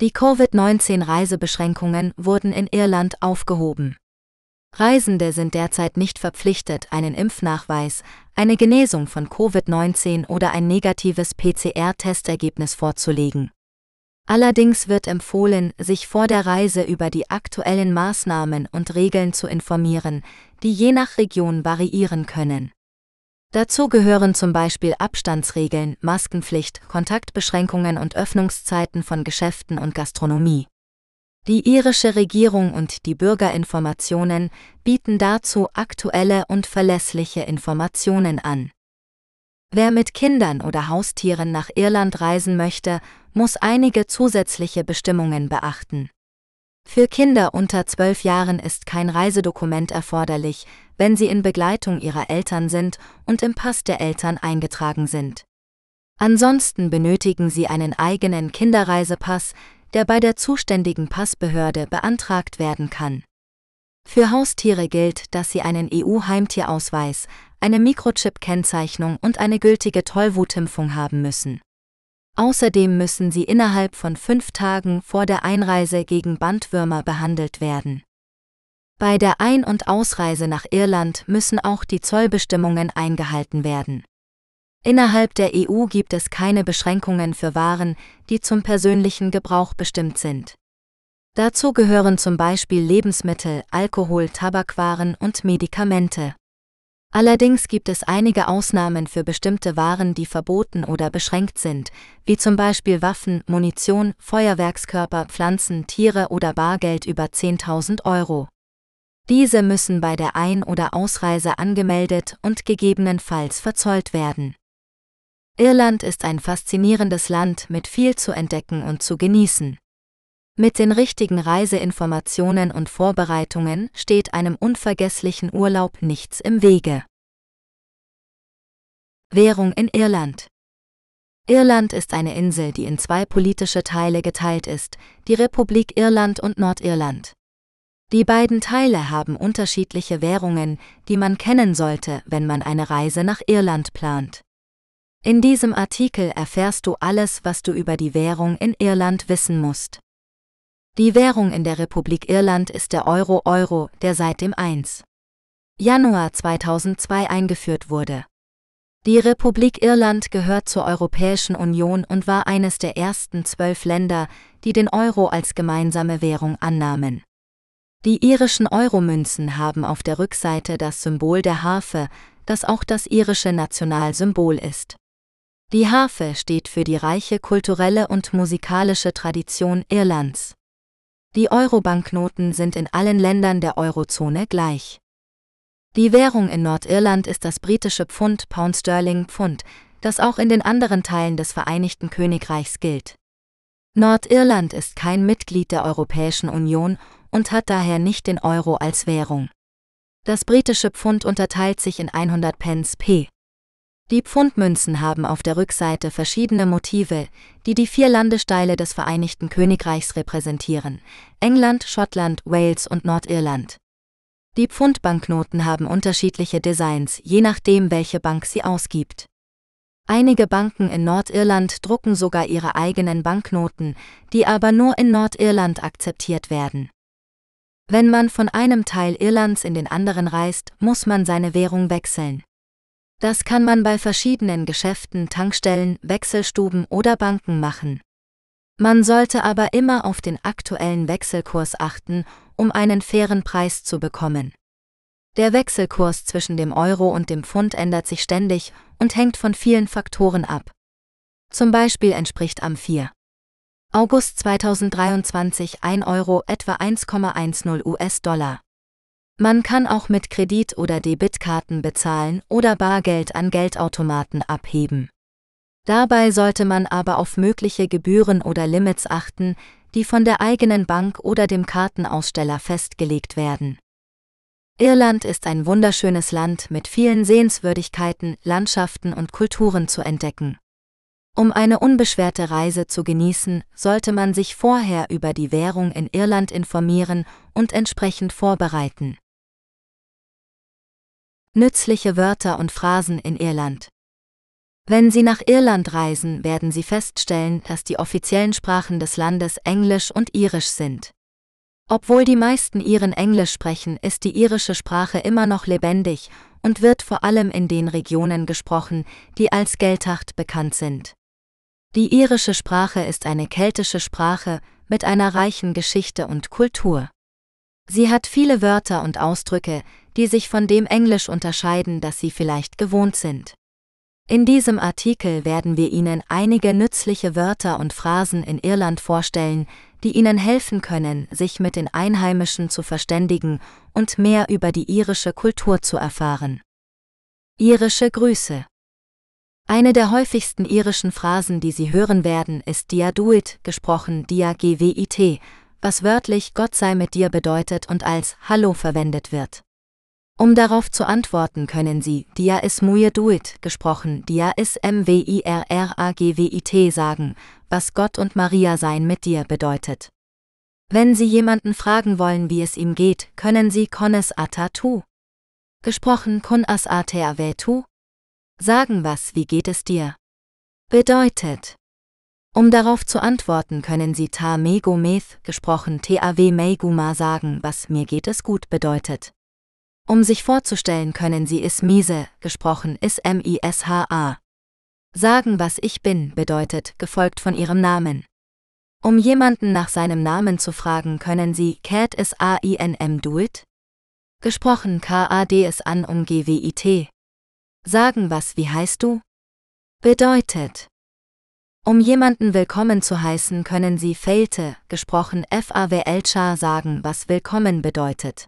Speaker 1: Die Covid-19-Reisebeschränkungen wurden in Irland aufgehoben. Reisende sind derzeit nicht verpflichtet, einen Impfnachweis, eine Genesung von Covid-19 oder ein negatives PCR-Testergebnis vorzulegen. Allerdings wird empfohlen, sich vor der Reise über die aktuellen Maßnahmen und Regeln zu informieren, die je nach Region variieren können. Dazu gehören zum Beispiel Abstandsregeln, Maskenpflicht, Kontaktbeschränkungen und Öffnungszeiten von Geschäften und Gastronomie. Die irische Regierung und die Bürgerinformationen bieten dazu aktuelle und verlässliche Informationen an. Wer mit Kindern oder Haustieren nach Irland reisen möchte, muss einige zusätzliche Bestimmungen beachten. Für Kinder unter zwölf Jahren ist kein Reisedokument erforderlich, wenn sie in Begleitung ihrer Eltern sind und im Pass der Eltern eingetragen sind. Ansonsten benötigen sie einen eigenen Kinderreisepass, der bei der zuständigen Passbehörde beantragt werden kann. Für Haustiere gilt, dass sie einen EU-Heimtierausweis, eine Mikrochip-Kennzeichnung und eine gültige Tollwutimpfung haben müssen. Außerdem müssen sie innerhalb von fünf Tagen vor der Einreise gegen Bandwürmer behandelt werden. Bei der Ein- und Ausreise nach Irland müssen auch die Zollbestimmungen eingehalten werden. Innerhalb der EU gibt es keine Beschränkungen für Waren, die zum persönlichen Gebrauch bestimmt sind. Dazu gehören zum Beispiel Lebensmittel, Alkohol, Tabakwaren und Medikamente. Allerdings gibt es einige Ausnahmen für bestimmte Waren, die verboten oder beschränkt sind, wie zum Beispiel Waffen, Munition, Feuerwerkskörper, Pflanzen, Tiere oder Bargeld über 10.000 Euro. Diese müssen bei der Ein- oder Ausreise angemeldet und gegebenenfalls verzollt werden. Irland ist ein faszinierendes Land mit viel zu entdecken und zu genießen. Mit den richtigen Reiseinformationen und Vorbereitungen steht einem unvergesslichen Urlaub nichts im Wege. Währung in Irland Irland ist eine Insel, die in zwei politische Teile geteilt ist, die Republik Irland und Nordirland. Die beiden Teile haben unterschiedliche Währungen, die man kennen sollte, wenn man eine Reise nach Irland plant. In diesem Artikel erfährst du alles, was du über die Währung in Irland wissen musst. Die Währung in der Republik Irland ist der Euro Euro, der seit dem 1. Januar 2002 eingeführt wurde. Die Republik Irland gehört zur Europäischen Union und war eines der ersten zwölf Länder, die den Euro als gemeinsame Währung annahmen. Die irischen Euromünzen haben auf der Rückseite das Symbol der Harfe, das auch das irische Nationalsymbol ist. Die Harfe steht für die reiche kulturelle und musikalische Tradition Irlands. Die Euro-Banknoten sind in allen Ländern der Eurozone gleich. Die Währung in Nordirland ist das britische Pfund Pound Sterling Pfund, das auch in den anderen Teilen des Vereinigten Königreichs gilt. Nordirland ist kein Mitglied der Europäischen Union und hat daher nicht den Euro als Währung. Das britische Pfund unterteilt sich in 100 Pence P. Die Pfundmünzen haben auf der Rückseite verschiedene Motive, die die vier Landesteile des Vereinigten Königreichs repräsentieren: England, Schottland, Wales und Nordirland. Die Pfundbanknoten haben unterschiedliche Designs, je nachdem, welche Bank sie ausgibt. Einige Banken in Nordirland drucken sogar ihre eigenen Banknoten, die aber nur in Nordirland akzeptiert werden. Wenn man von einem Teil Irlands in den anderen reist, muss man seine Währung wechseln. Das kann man bei verschiedenen Geschäften, Tankstellen, Wechselstuben oder Banken machen. Man sollte aber immer auf den aktuellen Wechselkurs achten, um einen fairen Preis zu bekommen. Der Wechselkurs zwischen dem Euro und dem Pfund ändert sich ständig und hängt von vielen Faktoren ab. Zum Beispiel entspricht am 4. August 2023 1 Euro etwa 1,10 US-Dollar. Man kann auch mit Kredit- oder Debitkarten bezahlen oder Bargeld an Geldautomaten abheben. Dabei sollte man aber auf mögliche Gebühren oder Limits achten, die von der eigenen Bank oder dem Kartenaussteller festgelegt werden. Irland ist ein wunderschönes Land mit vielen Sehenswürdigkeiten, Landschaften und Kulturen zu entdecken. Um eine unbeschwerte Reise zu genießen, sollte man sich vorher über die Währung in Irland informieren und entsprechend vorbereiten. Nützliche Wörter und Phrasen in Irland. Wenn Sie nach Irland reisen, werden Sie feststellen, dass die offiziellen Sprachen des Landes Englisch und Irisch sind. Obwohl die meisten Iren Englisch sprechen, ist die irische Sprache immer noch lebendig und wird vor allem in den Regionen gesprochen, die als Geltacht bekannt sind. Die irische Sprache ist eine keltische Sprache mit einer reichen Geschichte und Kultur. Sie hat viele Wörter und Ausdrücke, die sich von dem Englisch unterscheiden, das Sie vielleicht gewohnt sind. In diesem Artikel werden wir Ihnen einige nützliche Wörter und Phrasen in Irland vorstellen, die Ihnen helfen können, sich mit den Einheimischen zu verständigen und mehr über die irische Kultur zu erfahren. Irische Grüße Eine der häufigsten irischen Phrasen, die Sie hören werden, ist Dia Duit, gesprochen Dia GWIT, was wörtlich Gott sei mit dir bedeutet und als Hallo verwendet wird. Um darauf zu antworten, können Sie Dia is muye duit, gesprochen Dia is mwirragwit sagen, was Gott und Maria sein mit dir bedeutet. Wenn Sie jemanden fragen wollen, wie es ihm geht, können Sie Kones atatu, gesprochen kun as ateavetu, sagen was, wie geht es dir? Bedeutet. Um darauf zu antworten, können Sie ta mego meth, gesprochen taw meiguma sagen, was mir geht es gut bedeutet. Um sich vorzustellen können Sie is miese, gesprochen is M-I-S-H-A. Sagen, was ich bin, bedeutet, gefolgt von Ihrem Namen. Um jemanden nach seinem Namen zu fragen, können Sie Cat is A-I-N-M do? Gesprochen K-A-D is an um G-W-I-T. Sagen, was wie heißt du? Bedeutet. Um jemanden willkommen zu heißen, können Sie Failte, gesprochen F-A-W-L-Cha sagen, was willkommen bedeutet.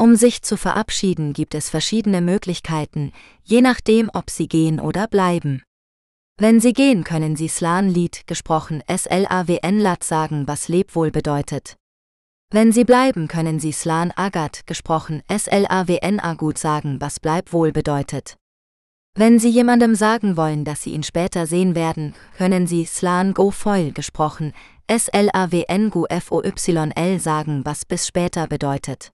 Speaker 1: Um sich zu verabschieden gibt es verschiedene Möglichkeiten, je nachdem, ob Sie gehen oder bleiben. Wenn Sie gehen, können Sie Slan-Lied, gesprochen SLAWN-Lat sagen, was Lebwohl bedeutet. Wenn Sie bleiben, können Sie Slan Agat, gesprochen SLAWN Agut sagen, was Bleibwohl bedeutet. Wenn Sie jemandem sagen wollen, dass Sie ihn später sehen werden, können Sie Slan Go Foil, gesprochen SLAWN Go FOYL sagen, was bis später bedeutet.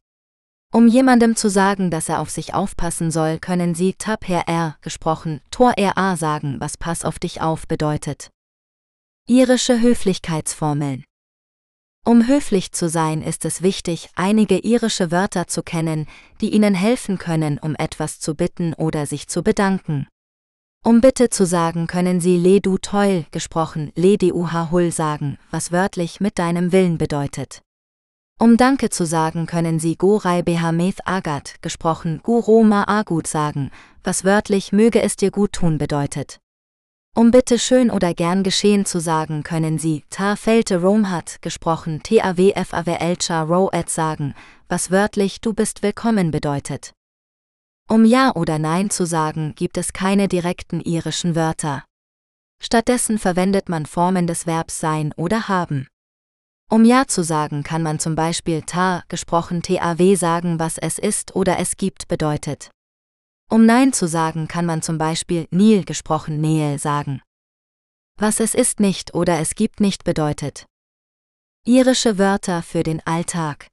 Speaker 1: Um jemandem zu sagen, dass er auf sich aufpassen soll, können Sie Tab Herr R, gesprochen, Tor RA sagen, was Pass auf dich auf bedeutet. Irische Höflichkeitsformeln. Um höflich zu sein, ist es wichtig, einige irische Wörter zu kennen, die Ihnen helfen können, um etwas zu bitten oder sich zu bedanken. Um Bitte zu sagen, können Sie Le du toil, gesprochen Le du ha hul sagen, was wörtlich mit deinem Willen bedeutet. Um Danke zu sagen, können Sie Gorai Behameth Agat, gesprochen Guroma Agut sagen, was wörtlich möge es dir gut tun bedeutet. Um bitte schön oder gern geschehen zu sagen, können Sie Ta Felte Romhat, gesprochen TAWFAWLcha Roet sagen, was wörtlich du bist willkommen bedeutet. Um Ja oder Nein zu sagen, gibt es keine direkten irischen Wörter. Stattdessen verwendet man Formen des Verbs sein oder haben. Um Ja zu sagen, kann man zum Beispiel ta, gesprochen TAW sagen, was es ist oder es gibt bedeutet. Um Nein zu sagen, kann man zum Beispiel Nil, gesprochen Nähe sagen. Was es ist nicht oder es gibt nicht bedeutet. Irische Wörter für den Alltag.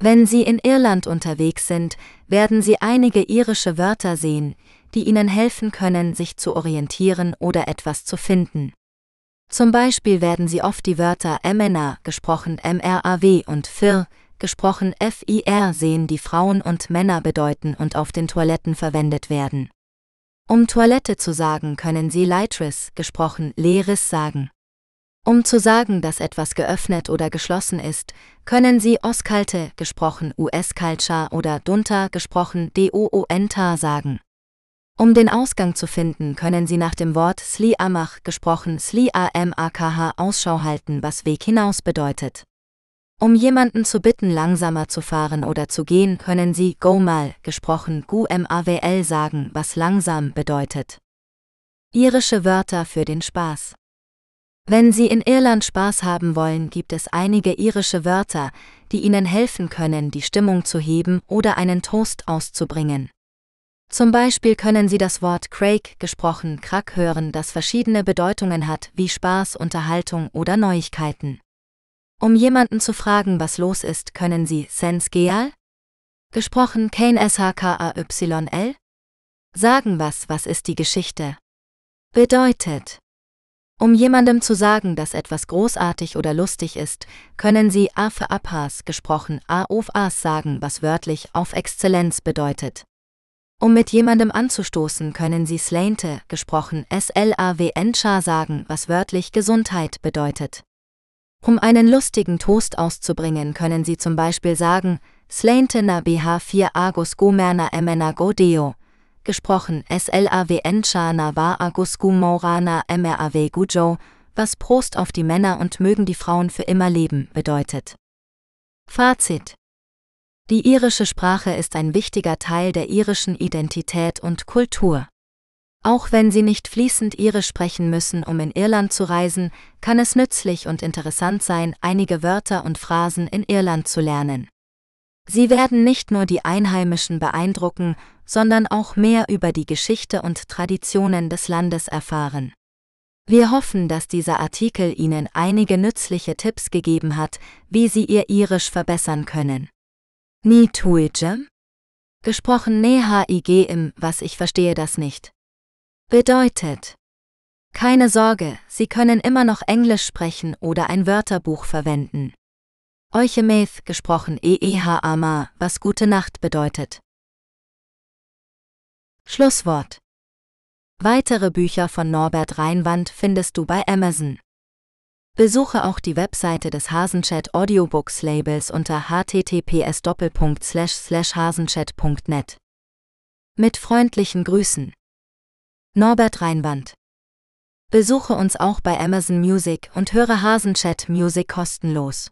Speaker 1: Wenn Sie in Irland unterwegs sind, werden Sie einige irische Wörter sehen, die Ihnen helfen können, sich zu orientieren oder etwas zu finden. Zum Beispiel werden sie oft die Wörter Emena, gesprochen MRAW und Fir, gesprochen FIR sehen, die Frauen und Männer bedeuten und auf den Toiletten verwendet werden. Um Toilette zu sagen, können Sie Leitris, gesprochen Leris sagen. Um zu sagen, dass etwas geöffnet oder geschlossen ist, können Sie Oskalte, gesprochen US-Culture oder Dunta, gesprochen DOONTA sagen. Um den Ausgang zu finden, können Sie nach dem Wort Sli Amach, gesprochen Sli Amakh, Ausschau halten, was Weg hinaus bedeutet. Um jemanden zu bitten, langsamer zu fahren oder zu gehen, können Sie Go mal, gesprochen Gu Mawl sagen, was langsam bedeutet. Irische Wörter für den Spaß. Wenn Sie in Irland Spaß haben wollen, gibt es einige irische Wörter, die Ihnen helfen können, die Stimmung zu heben oder einen Toast auszubringen. Zum Beispiel können Sie das Wort Craig, gesprochen Krack hören, das verschiedene Bedeutungen hat, wie Spaß, Unterhaltung oder Neuigkeiten. Um jemanden zu fragen, was los ist, können Sie Sens Geal? Gesprochen Kane SHKAYL? Sagen was, was ist die Geschichte? Bedeutet. Um jemandem zu sagen, dass etwas großartig oder lustig ist, können Sie A für Apas, gesprochen A auf As sagen, was wörtlich auf Exzellenz bedeutet. Um mit jemandem anzustoßen, können Sie Slainte, gesprochen S-L-A-W-N-Cha sagen, was wörtlich Gesundheit bedeutet. Um einen lustigen Toast auszubringen, können Sie zum Beispiel sagen, Slainte na BH4 Agus Gomerna Emena Godeo, gesprochen SLAWN Chana war Agusku Maurana MRAW Gujo, was Prost auf die Männer und mögen die Frauen für immer leben bedeutet. Fazit Die irische Sprache ist ein wichtiger Teil der irischen Identität und Kultur. Auch wenn Sie nicht fließend Irisch sprechen müssen, um in Irland zu reisen, kann es nützlich und interessant sein, einige Wörter und Phrasen in Irland zu lernen. Sie werden nicht nur die Einheimischen beeindrucken, sondern auch mehr über die Geschichte und Traditionen des Landes erfahren. Wir hoffen, dass dieser Artikel Ihnen einige nützliche Tipps gegeben hat, wie Sie Ihr Irisch verbessern können. Ni tuige? Gesprochen ne-hig im, was ich verstehe das nicht bedeutet. Keine Sorge, Sie können immer noch Englisch sprechen oder ein Wörterbuch verwenden. Euchemeth gesprochen EEHAMA, was gute Nacht bedeutet. Schlusswort. Weitere Bücher von Norbert Reinwand findest du bei Amazon. Besuche auch die Webseite des Hasenchat Audiobooks Labels unter https hasenchat.net. Mit freundlichen Grüßen. Norbert Reinwand. Besuche uns auch bei Amazon Music und höre Hasenchat Music kostenlos.